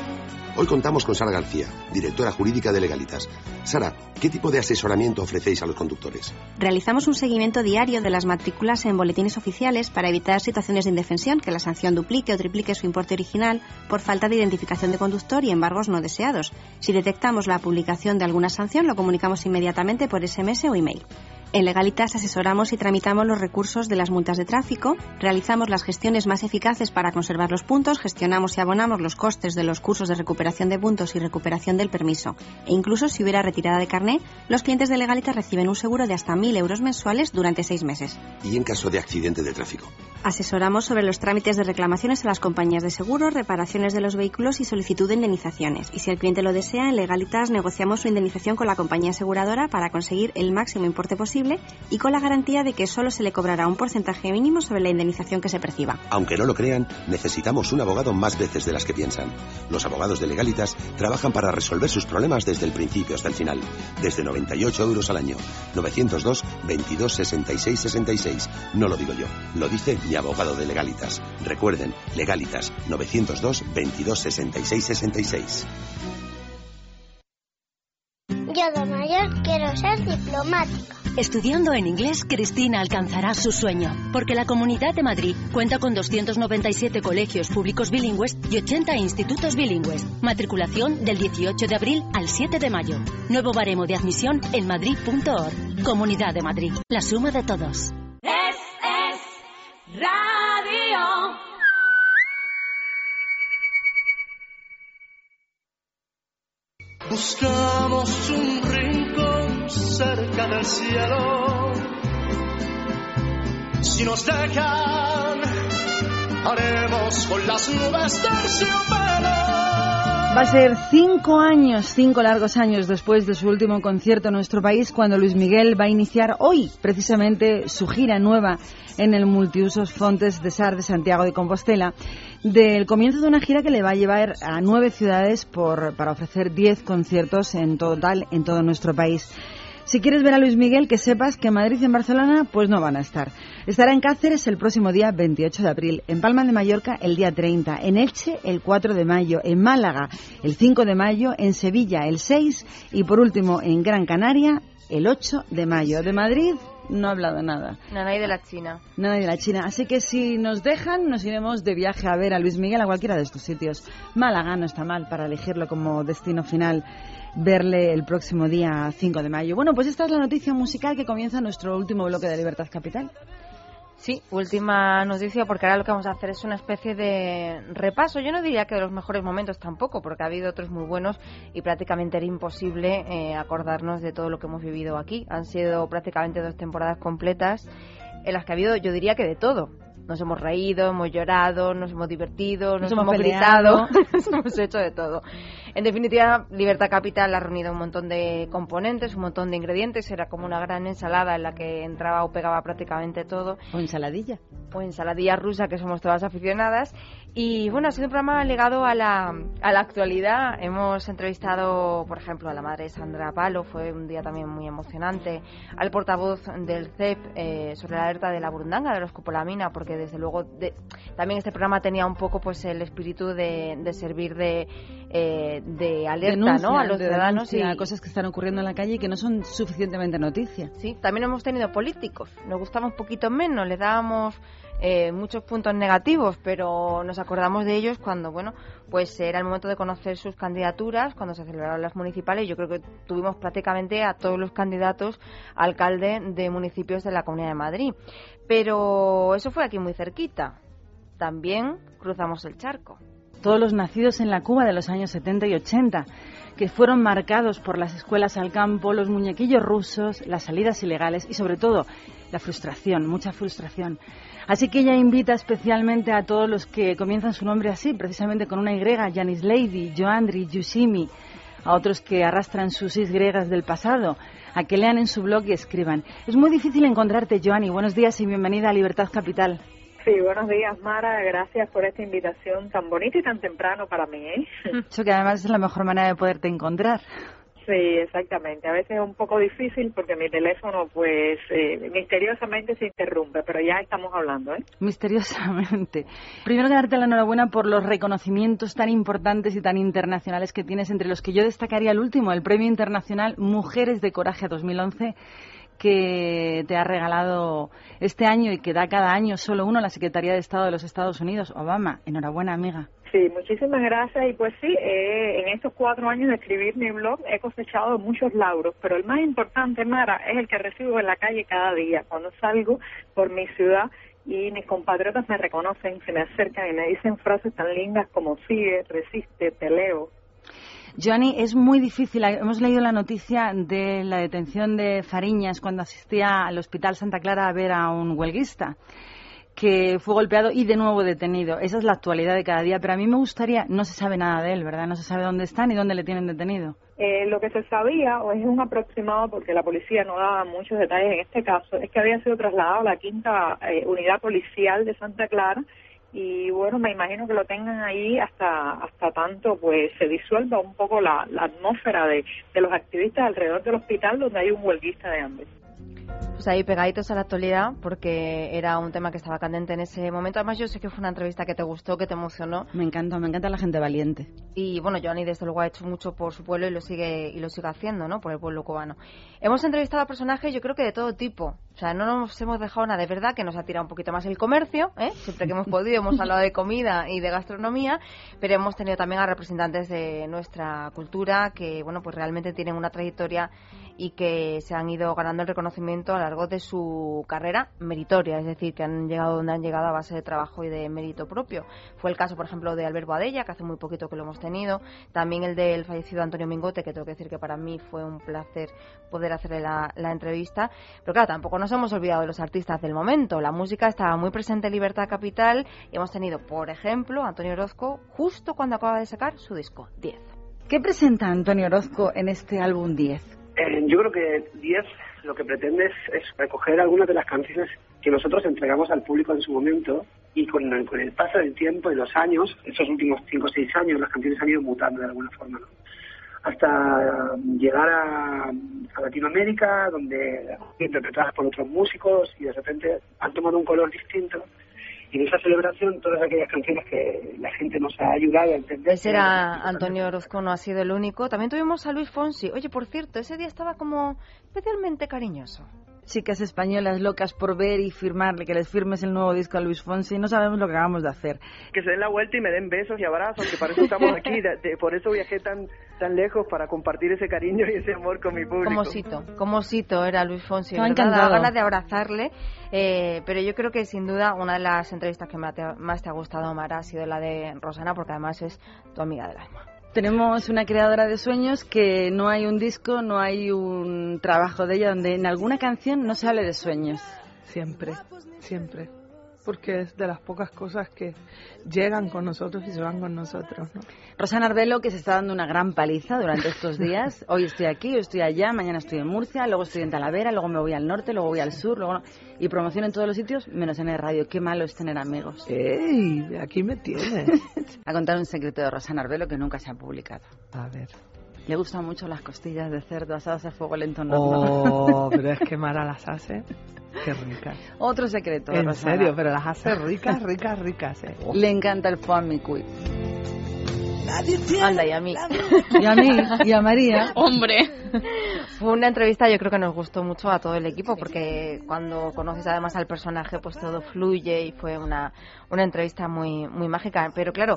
S35: Hoy contamos con Sara García, directora jurídica de Legalitas. Sara, ¿qué tipo de asesoramiento ofrecéis a los conductores?
S36: Realizamos un seguimiento diario de las matrículas en boletines oficiales para evitar situaciones de indefensión, que la sanción duplique o triplique su importe original por falta de identificación de conductor y embargos no deseados. Si detectamos la publicación de alguna sanción, lo comunicamos inmediatamente por SMS o email. En Legalitas asesoramos y tramitamos los recursos de las multas de tráfico, realizamos las gestiones más eficaces para conservar los puntos, gestionamos y abonamos los costes de los cursos de recuperación de puntos y recuperación del permiso. E incluso si hubiera retirada de carné, los clientes de Legalitas reciben un seguro de hasta 1.000 euros mensuales durante seis meses.
S35: Y en caso de accidente de tráfico.
S36: Asesoramos sobre los trámites de reclamaciones a las compañías de seguro, reparaciones de los vehículos y solicitud de indemnizaciones. Y si el cliente lo desea, en Legalitas negociamos su indemnización con la compañía aseguradora para conseguir el máximo importe posible y con la garantía de que solo se le cobrará un porcentaje mínimo sobre la indemnización que se perciba.
S35: Aunque no lo crean, necesitamos un abogado más veces de las que piensan. Los abogados de Legalitas trabajan para resolver sus problemas desde el principio hasta el final. Desde 98 euros al año. 902 22 66 66. No lo digo yo, lo dice mi abogado de Legalitas. Recuerden, Legalitas 902 22 66 66.
S37: Yo de mayor quiero ser diplomática.
S38: Estudiando en inglés, Cristina alcanzará su sueño, porque la Comunidad de Madrid cuenta con 297 colegios públicos bilingües y 80 institutos bilingües. Matriculación del 18 de abril al 7 de mayo. Nuevo baremo de admisión en madrid.org. Comunidad de Madrid, la suma de todos.
S33: Es, es radio.
S12: Buscamos un rincón cerca del cielo. Si nos dejan, haremos con las nubes.
S1: Va a ser cinco años, cinco largos años después de su último concierto en nuestro país, cuando Luis Miguel va a iniciar hoy, precisamente, su gira nueva en el multiusos Fontes de Sar de Santiago de Compostela, del comienzo de una gira que le va a llevar a nueve ciudades para ofrecer diez conciertos en total en todo nuestro país. Si quieres ver a Luis Miguel, que sepas que en Madrid y en Barcelona pues no van a estar. Estará en Cáceres el próximo día 28 de abril, en Palma de Mallorca el día 30, en Elche el 4 de mayo, en Málaga el 5 de mayo, en Sevilla el 6 y por último en Gran Canaria el 8 de mayo. De Madrid no ha hablado nada.
S7: Nada hay de la China.
S1: Nada de la China. Así que si nos dejan, nos iremos de viaje a ver a Luis Miguel a cualquiera de estos sitios. Málaga no está mal para elegirlo como destino final, verle el próximo día 5 de mayo. Bueno, pues esta es la noticia musical que comienza nuestro último bloque de Libertad Capital.
S7: Sí, última noticia, porque ahora lo que vamos a hacer es una especie de repaso. Yo no diría que de los mejores momentos tampoco, porque ha habido otros muy buenos y prácticamente era imposible eh, acordarnos de todo lo que hemos vivido aquí. Han sido prácticamente dos temporadas completas en las que ha habido, yo diría que de todo. Nos hemos reído, hemos llorado, nos hemos divertido, nos,
S1: Nos hemos
S7: hemos gritado, *laughs* *laughs* hemos hecho de todo. En definitiva, Libertad Capital ha reunido un montón de componentes, un montón de ingredientes. Era como una gran ensalada en la que entraba o pegaba prácticamente todo.
S1: O ensaladilla.
S7: O ensaladilla rusa, que somos todas aficionadas. Y bueno, ha sido un programa ligado a la, a la actualidad. Hemos entrevistado, por ejemplo, a la madre de Sandra Palo, fue un día también muy emocionante. Al portavoz del CEP eh, sobre la alerta de la burundanga, de la escopolamina, porque desde luego de- también este programa tenía un poco pues el espíritu de, de servir de, eh, de alerta
S1: Denuncia,
S7: ¿no? a los
S1: de
S7: ciudadanos. y
S1: a cosas que están ocurriendo en la calle y que no son suficientemente noticia.
S7: Sí, también hemos tenido políticos. Nos gustaba un poquito menos, le dábamos eh, muchos puntos negativos, pero nos acordamos de ellos cuando, bueno, pues era el momento de conocer sus candidaturas, cuando se celebraron las municipales. Yo creo que tuvimos prácticamente a todos los candidatos a alcalde de municipios de la Comunidad de Madrid. Pero eso fue aquí muy cerquita. También cruzamos el charco.
S1: Todos los nacidos en la Cuba de los años 70 y 80, que fueron marcados por las escuelas al campo, los muñequillos rusos, las salidas ilegales y sobre todo la frustración, mucha frustración. Así que ella invita especialmente a todos los que comienzan su nombre así, precisamente con una Y, Janis Lady, Joandri, Yushimi, a otros que arrastran sus griegas del pasado, a que lean en su blog y escriban. Es muy difícil encontrarte, Joanny. Buenos días y bienvenida a Libertad Capital.
S39: Sí, buenos días, Mara. Gracias por esta invitación tan bonita y tan temprano para mí. ¿eh? *laughs*
S1: Eso que además es la mejor manera de poderte encontrar.
S39: Sí, exactamente. A veces es un poco difícil porque mi teléfono, pues, eh, misteriosamente se interrumpe, pero ya estamos hablando, ¿eh?
S1: Misteriosamente. Primero que darte la enhorabuena por los reconocimientos tan importantes y tan internacionales que tienes, entre los que yo destacaría el último, el Premio Internacional Mujeres de Coraje 2011 que te ha regalado este año y que da cada año solo uno la Secretaría de Estado de los Estados Unidos, Obama. Enhorabuena, amiga.
S39: Sí, muchísimas gracias. Y pues sí, eh, en estos cuatro años de escribir mi blog he cosechado muchos lauros, pero el más importante, Mara, es el que recibo en la calle cada día, cuando salgo por mi ciudad y mis compatriotas me reconocen, se me acercan y me dicen frases tan lindas como sigue, resiste, peleo.
S1: Joanny, es muy difícil. Hemos leído la noticia de la detención de Fariñas cuando asistía al Hospital Santa Clara a ver a un huelguista que fue golpeado y de nuevo detenido. Esa es la actualidad de cada día, pero a mí me gustaría, no se sabe nada de él, ¿verdad? No se sabe dónde está ni dónde le tienen detenido.
S39: Eh, lo que se sabía, o es un aproximado, porque la policía no daba muchos detalles en este caso, es que había sido trasladado a la quinta eh, unidad policial de Santa Clara y bueno, me imagino que lo tengan ahí hasta hasta tanto pues se disuelva un poco la, atmósfera de, de los activistas alrededor del hospital donde hay un huelguista de hambre.
S7: Pues ahí pegaditos a la actualidad, porque era un tema que estaba candente en ese momento. Además, yo sé que fue una entrevista que te gustó, que te emocionó.
S1: Me encanta, me encanta la gente valiente.
S7: Y bueno, Johnny desde luego ha hecho mucho por su pueblo y lo sigue y lo sigue haciendo, ¿no? Por el pueblo cubano. Hemos entrevistado a personajes, yo creo que de todo tipo. O sea, no nos hemos dejado nada de verdad, que nos ha tirado un poquito más el comercio, ¿eh? Siempre que hemos *laughs* podido hemos hablado de comida y de gastronomía, pero hemos tenido también a representantes de nuestra cultura que, bueno, pues realmente tienen una trayectoria y que se han ido ganando el reconocimiento a lo largo de su carrera meritoria, es decir, que han llegado donde han llegado a base de trabajo y de mérito propio. Fue el caso, por ejemplo, de Albert Boadella, que hace muy poquito que lo hemos tenido, también el del fallecido Antonio Mingote, que tengo que decir que para mí fue un placer poder hacerle la, entrevista. Pero claro, tampoco nos hemos olvidado de los artistas del momento. La música estaba muy presente en Libertad Capital y hemos tenido, por ejemplo, Antonio Orozco justo cuando acaba de sacar su disco 10.
S1: ¿Qué presenta Antonio Orozco en este álbum 10?
S40: Eh, yo creo que 10 lo que pretende es, es recoger algunas de las canciones que nosotros entregamos al público en su momento y con el, con el paso del tiempo y los años, esos últimos 5 o 6 años, las canciones han ido mutando de alguna forma, ¿no? hasta llegar a, a Latinoamérica, donde interpretadas por otros músicos y de repente han tomado un color distinto. Y en esa celebración, todas aquellas canciones que la gente nos ha ayudado a entender.
S7: Ese era Antonio Orozco, no ha sido el único. También tuvimos a Luis Fonsi. Oye, por cierto, ese día estaba como especialmente cariñoso.
S1: Chicas españolas locas por ver y firmarle, que les firmes el nuevo disco a Luis Fonsi. No sabemos lo que acabamos de hacer.
S41: Que se den la vuelta y me den besos y abrazos, que para eso estamos aquí. de- de- por eso viajé tan tan lejos para compartir ese cariño y ese amor con mi público.
S7: Como Sito, como Sito era Luis Fonsi. ¿verdad?
S1: encantado.
S7: Ganas de abrazarle. eh, pero yo creo que sin duda una de las entrevistas que más te, más te ha gustado, Mara, ha sido la de Rosana, porque además es tu amiga del alma.
S1: Tenemos una creadora de sueños que no hay un disco, no hay un trabajo de ella donde en alguna canción no se hable de sueños.
S42: Siempre, siempre. Porque es de las pocas cosas que llegan con nosotros y se van con nosotros, ¿no?
S1: Rosana Arbelo, que se está dando una gran paliza durante estos días. Hoy estoy aquí, hoy estoy allá, mañana estoy en Murcia, luego estoy en Talavera, luego me voy al norte, luego voy al sur, luego no- y promociono en todos los sitios, menos en el radio. Qué malo es tener amigos.
S42: ¡Ey! Aquí me tienes. *laughs*
S1: A contar un secreto de Rosana Arbelo que nunca se ha publicado.
S42: A ver.
S1: Le gustan mucho las costillas de cerdo asadas a fuego lento en horno.
S42: Oh, *laughs* pero es que Mara las hace. Qué ricas.
S1: Otro secreto
S42: En serio, pero las hace ricas, ricas, ricas, ¿eh?
S1: Le encanta el mi cuy.
S7: Anda, y a mí.
S1: Y a mí, y a María. *laughs*
S13: Hombre.
S7: Fue una entrevista, yo creo que nos gustó mucho a todo el equipo, porque cuando conoces además al personaje, pues todo fluye y fue una, una entrevista muy, muy mágica. Pero claro,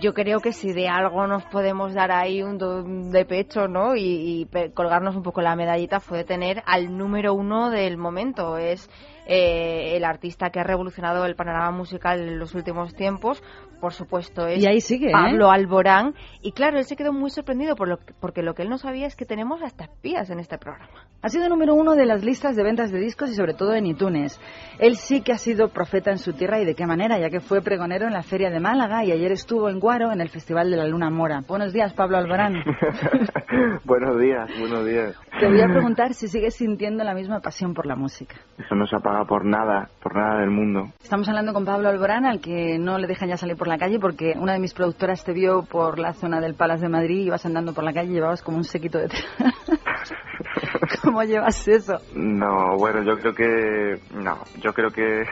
S7: yo creo que si de algo nos podemos dar ahí un do- de pecho, ¿no? Y, y pe- colgarnos un poco la medallita, fue tener al número uno del momento. Es eh, el artista que ha revolucionado el panorama musical en los últimos tiempos. Por supuesto, es
S1: Y ahí sigue, ¿eh?
S7: Pablo Alborán. Y claro, él se quedó muy sorprendido por lo que- porque lo que él no sabía es que tenemos hasta espías en este programa.
S1: Ha sido número uno de las listas de ventas de discos y sobre todo en iTunes. Él sí que ha sido profeta en su tierra y de qué manera, ya que fue pregonero en la Feria de Málaga y ayer estuvo en Guaro en el Festival de la Luna Mora. Buenos días, Pablo Alborán. *laughs*
S43: buenos días, buenos días.
S1: Te voy a preguntar si sigues sintiendo la misma pasión por la música.
S43: Eso no se apaga por nada, por nada del mundo.
S1: Estamos hablando con Pablo Alborán, al que no le dejan ya salir por la calle porque una de mis productoras te vio por la zona del Palace de Madrid, ibas andando por la calle y llevabas como un sequito de. *laughs* ¿Cómo llevas eso?
S43: No, bueno, yo creo que... No, yo creo que...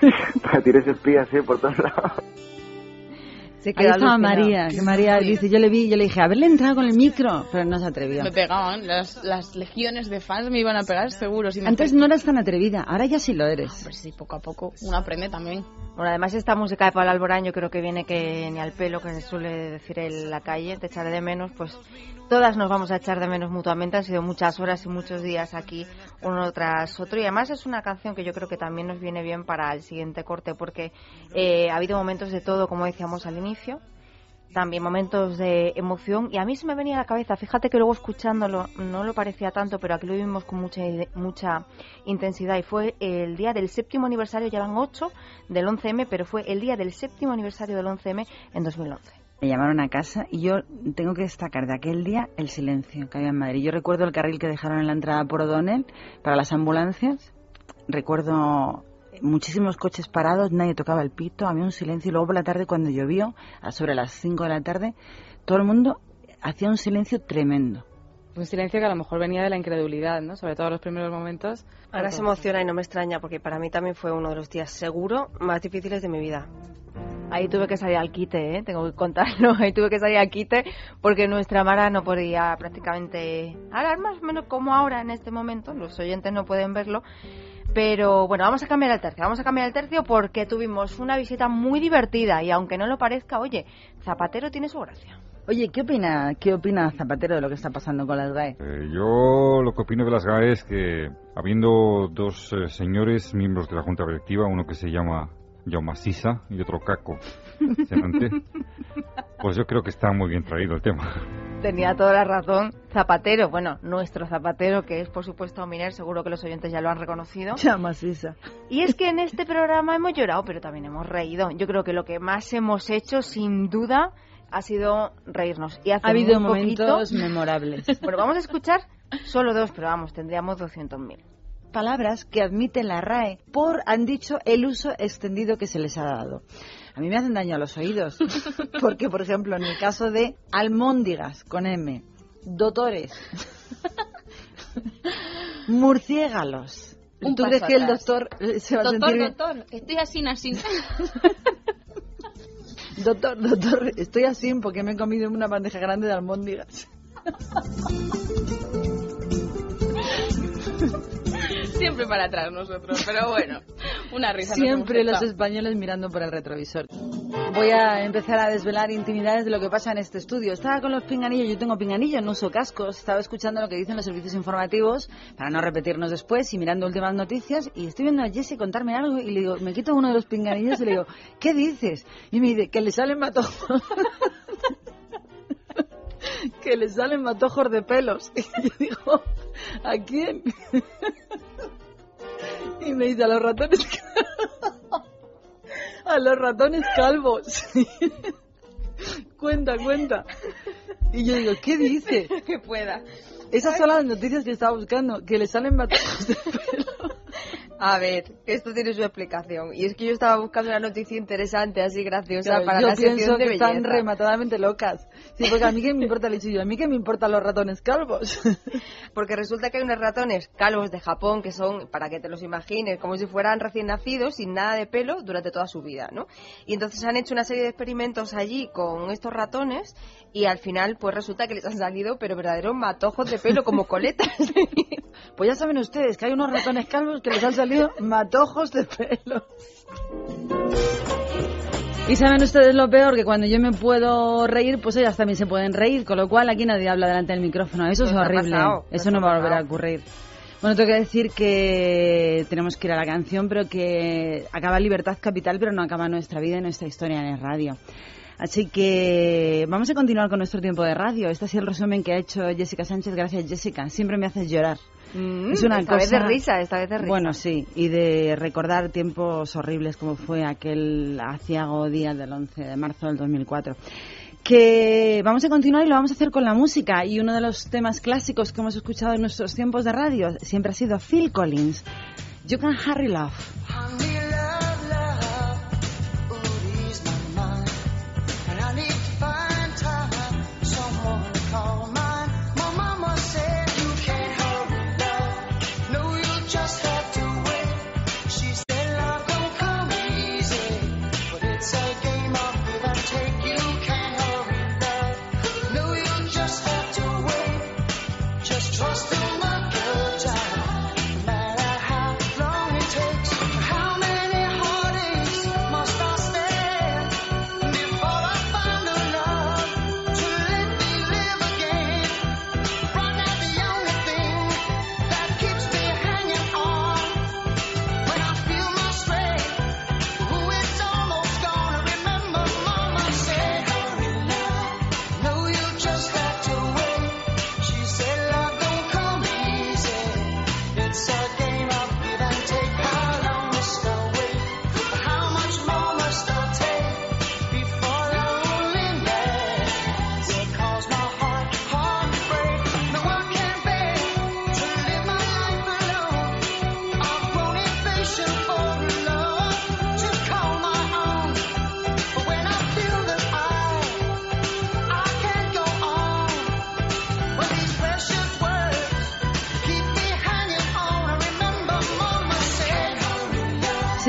S43: *laughs* tienes espías, sí, por todos lados.
S7: Se
S1: Ahí estaba
S7: alucinado.
S1: María, que María dice, yo le vi, yo le dije, haberle entrado con el micro, pero no se atrevió.
S13: Me pegaban, las, las legiones de fans me iban a pegar seguro. Si
S1: Antes no eras tan atrevida, ahora ya sí lo eres.
S13: Pues sí, poco a poco uno aprende también.
S7: Bueno, además esta música de Pablo Alborán yo creo que viene que ni al pelo, que suele decir en la calle, te echaré de menos, pues todas nos vamos a echar de menos mutuamente. Han sido muchas horas y muchos días aquí uno tras otro. Y además es una canción que yo creo que también nos viene bien para el siguiente corte, porque eh, ha habido momentos de todo, como decíamos al inicio. También momentos de emoción y a mí se me venía a la cabeza, fíjate que luego escuchándolo no lo parecía tanto, pero aquí lo vimos con mucha mucha intensidad y fue el día del séptimo aniversario, ya van ocho del 11M, pero fue el día del séptimo aniversario del 11M en 2011.
S1: Me llamaron a casa y yo tengo que destacar de aquel día el silencio que había en Madrid. Yo recuerdo el carril que dejaron en la entrada por O'Donnell para las ambulancias. Recuerdo muchísimos coches parados, nadie tocaba el pito, había un silencio. Y luego por la tarde, cuando llovió, a sobre las 5 de la tarde, todo el mundo hacía un silencio tremendo.
S44: Un silencio que a lo mejor venía de la incredulidad, ¿no? Sobre todo en los primeros momentos.
S7: Ahora se emociona y no me extraña porque para mí también fue uno de los días seguro más difíciles de mi vida. Ahí tuve que salir al quite, ¿eh? tengo que contarlo. *laughs* Ahí tuve que salir al quite porque nuestra Mara no podía prácticamente hablar más o menos como ahora en este momento. Los oyentes no pueden verlo. Pero bueno, vamos a cambiar el tercio. Vamos a cambiar el tercio porque tuvimos una visita muy divertida y aunque no lo parezca, oye, Zapatero tiene su gracia.
S1: Oye, ¿qué opina, qué opina Zapatero de lo que está pasando con las GAE?
S45: Eh, yo lo que opino de las GAE es que, habiendo dos eh, señores miembros de la Junta Directiva, uno que se llama Sisa y otro Caco pues yo creo que está muy bien traído el tema.
S7: Tenía toda la razón. Zapatero, bueno, nuestro Zapatero, que es por supuesto Miner, seguro que los oyentes ya lo han reconocido. Y es que en este programa hemos llorado, pero también hemos reído. Yo creo que lo que más hemos hecho, sin duda, ha sido reírnos. Y hace
S1: Ha habido momentos
S7: poquito-
S1: memorables.
S7: Bueno, vamos a escuchar solo dos, pero vamos, tendríamos 200.000.
S1: palabras que admite la RAE por, han dicho, el uso extendido que se les ha dado. A mí me hacen daño a los oídos, *laughs* porque, por ejemplo, en el caso de almóndigas con M, dotores, murciélagos,
S13: Un
S1: ¿tú crees que el doctor eh, se va a sentir bien?
S13: doctor, estoy así, así. *laughs*
S1: Doctor, doctor, estoy así porque me he comido una bandeja grande de almóndigas. *laughs*
S13: Siempre para atrás nosotros, pero bueno, una risa.
S1: Siempre los españoles mirando por el retrovisor. Voy a empezar a desvelar intimidades de lo que pasa en este estudio. Estaba con los pinganillos, yo tengo pinganillos, no uso cascos. Estaba escuchando lo que dicen los servicios informativos para no repetirnos después y mirando últimas noticias. Y estoy viendo a Jesse contarme algo y le digo, me quito uno de los pinganillos y le digo, *laughs* ¿qué dices? Y me dice, que le salen matojos. *laughs* que le salen matojos de pelos. *laughs* Y yo digo, ¿a quién? Y me dice, a los ratones *laughs* a los ratones calvos. cuenta, cuenta. Y yo digo, ¿qué dice? *laughs*
S7: que pueda.
S1: Esas son las noticias que estaba buscando, que le salen matojos de
S7: A ver, que esto tiene su explicación. Y es que yo estaba buscando una noticia interesante, así graciosa,
S1: Claro,
S7: para
S1: yo
S7: la
S1: pienso
S7: sección de
S1: que están
S7: belleza.
S1: rematadamente locas. Sí, porque a mí que me importa el yo, a mí que me importan los ratones calvos. *laughs*
S7: Porque resulta que hay unos ratones calvos de Japón que son, para que te los imagines, como si fueran recién nacidos, sin nada de pelo, durante toda su vida, ¿no? Y entonces han hecho una serie de experimentos allí con estos ratones y al final pues resulta que les han salido pero verdaderos matojos de pelo como coletas. *laughs*
S1: Pues ya saben ustedes que hay unos ratones calvos que les han salido *laughs* matojos de pelo. Y saben ustedes lo peor, que cuando yo me puedo reír, pues ellas también se pueden reír, con lo cual aquí nadie habla delante del micrófono. Eso es
S7: ha
S1: horrible.
S7: pasado,
S1: Eso
S7: nos
S1: no va a volver a ocurrir. Bueno, tengo que decir que tenemos que ir a la canción, pero que acaba Libertad Capital, pero no acaba nuestra vida y nuestra historia en el radio. Así que vamos a continuar con nuestro tiempo de radio. Este ha sido el resumen que ha hecho Jessica Sánchez. Gracias, Jessica. Siempre me haces llorar.
S7: Mm,
S1: es una
S7: esta
S1: cosa...
S7: vez de risa, esta vez de risa.
S1: Bueno, sí, y de recordar tiempos horribles como fue aquel aciago día del 11 de marzo del 2004. Que vamos a continuar y lo vamos a hacer con la música. Y uno de los temas clásicos que hemos escuchado en nuestros tiempos de radio siempre ha sido Phil Collins. You can hurry love.
S12: Honey, love, just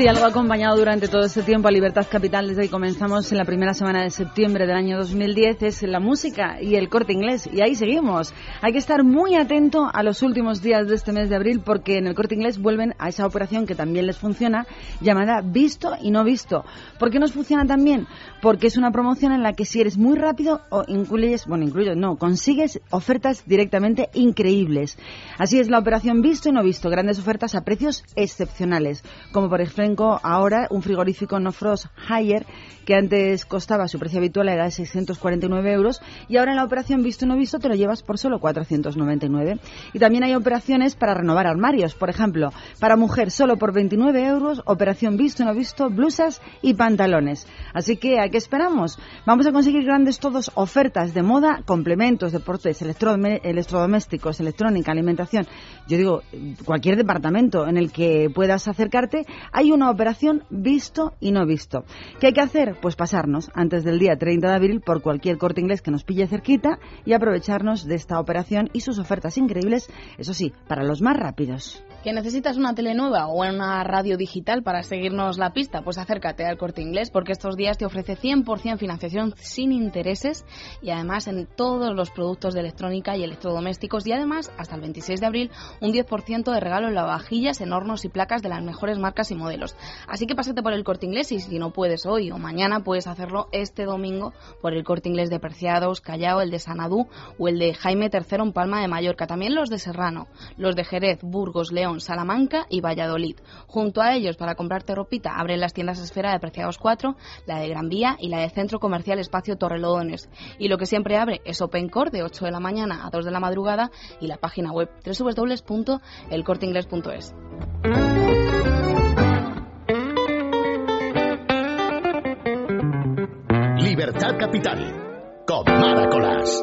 S1: Si algo ha acompañado durante todo este tiempo a Libertad Capital desde que comenzamos en la primera semana de septiembre del año 2010 es la música y el corte inglés. Y ahí seguimos. Hay que estar muy atento a los últimos días de este mes de abril porque en el corte inglés vuelven a esa operación que también les funciona llamada visto y no visto. ¿Por qué nos funciona también? Porque es una promoción en la que si eres muy rápido o incluyes, bueno, incluyes, no, consigues ofertas directamente increíbles. Así es la operación visto y no visto. Grandes ofertas a precios excepcionales. Como por ejemplo ahora un frigorífico No Frost Higher que antes costaba su precio habitual era de 649 euros y ahora en la operación visto y no visto te lo llevas por solo 499. Y también hay operaciones para renovar armarios, por ejemplo, para mujer solo por 29 euros, operación visto no visto, blusas y pantalones. Así que, ¿a qué esperamos? Vamos a conseguir grandes todos ofertas de moda, complementos, deportes, electrodomésticos, electrónica, alimentación. Yo digo, cualquier departamento en el que puedas acercarte, hay una operación visto y no visto. ¿Qué hay que hacer? Pues pasarnos antes del día 30 de abril por cualquier corte inglés que nos pille cerquita y aprovecharnos de esta operación y sus ofertas increíbles, eso sí, para los más rápidos.
S13: ¿Que necesitas una tele nueva o una radio digital para seguirnos la pista? Pues acércate al Corte Inglés porque estos días te ofrece 100% financiación sin intereses y además en todos los productos de electrónica y electrodomésticos y además hasta el 26 de abril un 10% de regalo en lavavajillas, en hornos y placas de las mejores marcas y modelos. Así que pásate por el Corte Inglés y si no puedes hoy o mañana puedes hacerlo este domingo por el Corte Inglés de Preciados, Callao, el de Sanadú o el de Jaime III en Palma de Mallorca. También los de Serrano, los de Jerez, Burgos, León, Salamanca y Valladolid. Junto a ellos, para comprarte ropita, abren las tiendas Esfera de Preciados 4, la de Gran Vía y la de Centro Comercial Espacio Torrelodones. Y lo que siempre abre es OpenCore de 8 de la mañana a 2 de la madrugada y la página web www.elcorteingles.es.
S34: Libertad Capital. Con Maracolas.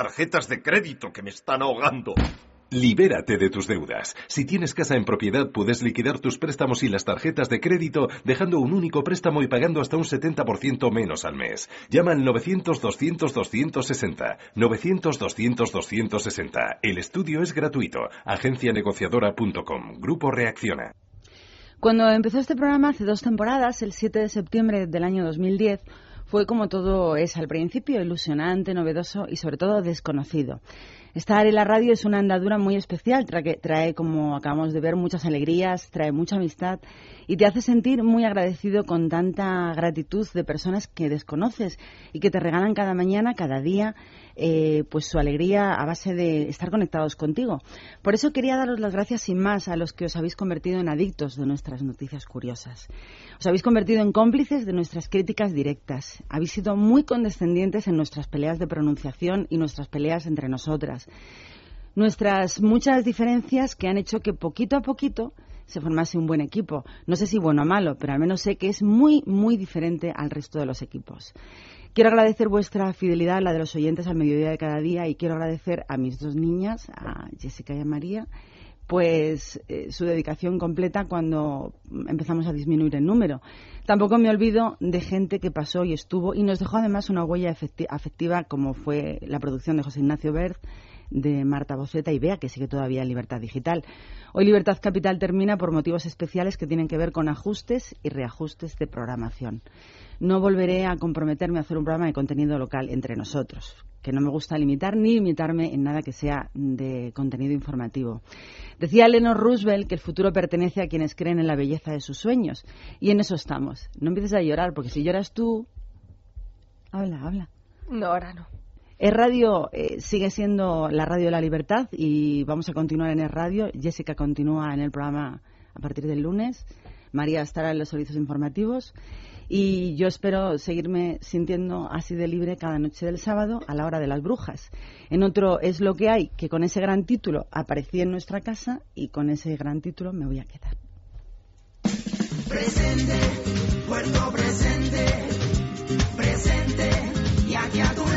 S46: tarjetas de crédito que me están ahogando.
S47: Libérate de tus deudas. Si tienes casa en propiedad, puedes liquidar tus préstamos y las tarjetas de crédito dejando un único préstamo y pagando hasta un 70% menos al mes. Llama al 900-200-260. 900-200-260. El estudio es gratuito. Agencianegociadora.com. Grupo Reacciona.
S1: Cuando empezó este programa hace dos temporadas, el 7 de septiembre del año 2010, fue como todo es al principio, ilusionante, novedoso y sobre todo desconocido. Estar en la radio es una andadura muy especial, trae, trae, como acabamos de ver, muchas alegrías, trae mucha amistad y te hace sentir muy agradecido con tanta gratitud de personas que desconoces y que te regalan cada mañana, cada día, eh, pues su alegría a base de estar conectados contigo. Por eso quería daros las gracias sin más a los que os habéis convertido en adictos de nuestras noticias curiosas. Os habéis convertido en cómplices de nuestras críticas directas. Habéis sido muy condescendientes en nuestras peleas de pronunciación y nuestras peleas entre nosotras. Nuestras muchas diferencias que han hecho que poquito a poquito se formase un buen equipo. No sé si bueno o malo, pero al menos sé que es muy, muy diferente al resto de los equipos. Quiero agradecer vuestra fidelidad, la de los oyentes al mediodía de cada día, y quiero agradecer a mis dos niñas, a Jessica y a María, pues eh, su dedicación completa cuando empezamos a disminuir el número. Tampoco me olvido de gente que pasó y estuvo y nos dejó además una huella afectiva como fue la producción de José Ignacio Berth, de Marta Boceta y Bea, que sigue todavía en Libertad Digital. Hoy Libertad Capital termina por motivos especiales que tienen que ver con ajustes y reajustes de programación. No volveré a comprometerme a hacer un programa de contenido local entre nosotros, que no me gusta limitar ni limitarme en nada que sea de contenido informativo. Decía Eleanor Roosevelt que el futuro pertenece a quienes creen en la belleza de sus sueños, y en eso estamos. No empieces a llorar, porque si lloras tú... Habla, habla.
S7: No, ahora no.
S1: Es Radio eh, sigue siendo la radio de la libertad y vamos a continuar en el radio. Jessica continúa en el programa a partir del lunes. María estará en los servicios informativos. Y yo espero seguirme sintiendo así de libre cada noche del sábado a la hora de las brujas. En otro es lo que hay, que con ese gran título aparecí en nuestra casa y con ese gran título me voy a quedar.
S12: Presente, puerto presente, presente y aquí a tu.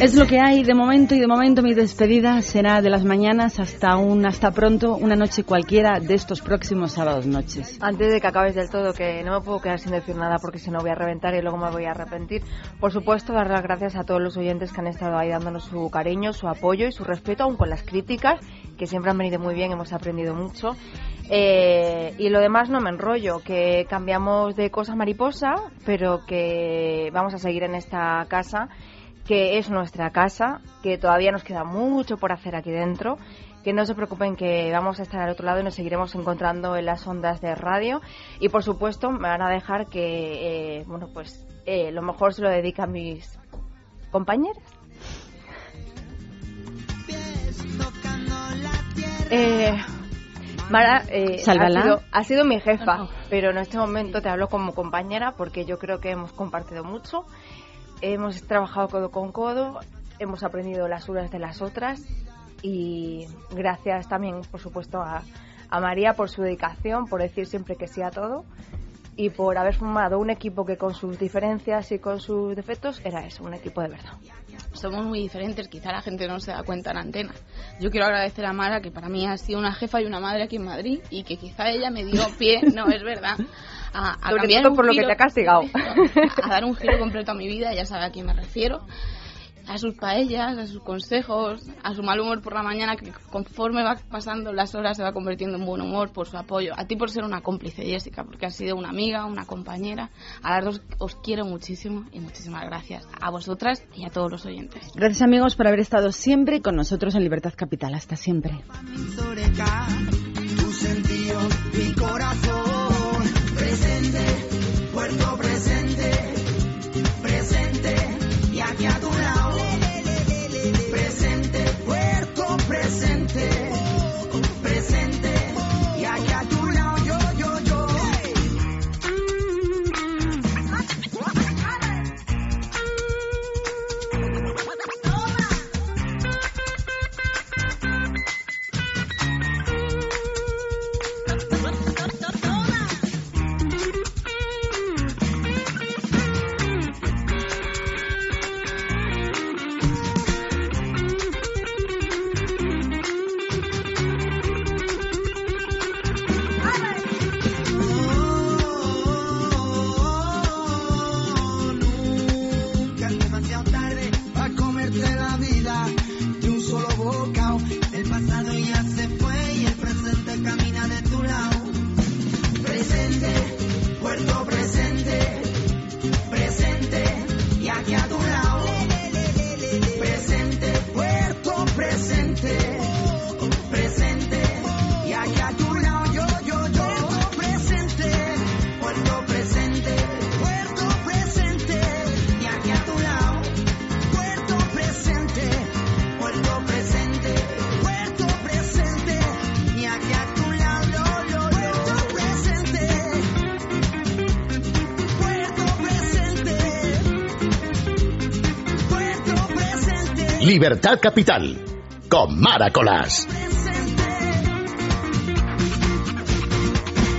S1: Es lo que hay de momento y de momento mi despedida será de las mañanas hasta un hasta pronto, una noche cualquiera de estos próximos sábados noches.
S7: Antes de que acabes del todo, que no me puedo quedar sin decir nada porque si no voy a reventar y luego me voy a arrepentir. Por supuesto, dar las gracias a todos los oyentes que han estado ahí dándonos su cariño, su apoyo y su respeto, aun con las críticas, que siempre han venido muy bien, hemos aprendido mucho. Eh, y lo demás no me enrollo, que cambiamos de cosa mariposa, pero que vamos a seguir en esta casa, que es nuestra casa, que todavía nos queda mucho por hacer aquí dentro, que no se preocupen que vamos a estar al otro lado y nos seguiremos encontrando en las ondas de radio. Y por supuesto me van a dejar que, eh, bueno, pues eh, lo mejor se lo dedica a mis compañeras. Eh, Mara eh, ha, sido, ha sido mi jefa, pero en este momento te hablo como compañera porque yo creo que hemos compartido mucho, hemos trabajado codo con codo, hemos aprendido las unas de las otras y gracias también, por supuesto, a, a María por su dedicación, por decir siempre que sí a todo y por haber formado un equipo que con sus diferencias y con sus defectos era eso, un equipo de verdad.
S13: Somos muy diferentes, quizá la gente no se da cuenta en antena. Yo quiero agradecer a Mara, que para mí ha sido una jefa y una madre aquí en Madrid, y que quizá ella me dio pie, no es verdad, a, a
S7: Sobre
S13: cambiar
S7: todo
S13: un
S7: por lo que
S13: giro-
S7: te ha castigado. *laughs*
S13: a dar un giro completo a mi vida, ya sabe a quién me refiero. A sus paellas, a sus consejos, a su mal humor por la mañana, que conforme va pasando las horas se va convirtiendo en buen humor, por su apoyo. A ti por ser una cómplice, Jessica, porque has sido una amiga, una compañera. A las dos os quiero muchísimo y muchísimas gracias. A vosotras y a todos los oyentes.
S1: Gracias amigos por haber estado siempre con nosotros en Libertad Capital. Hasta siempre.
S12: presente, presente y aquí a tu lado.
S34: Libertad Capital. Con Mara Colás.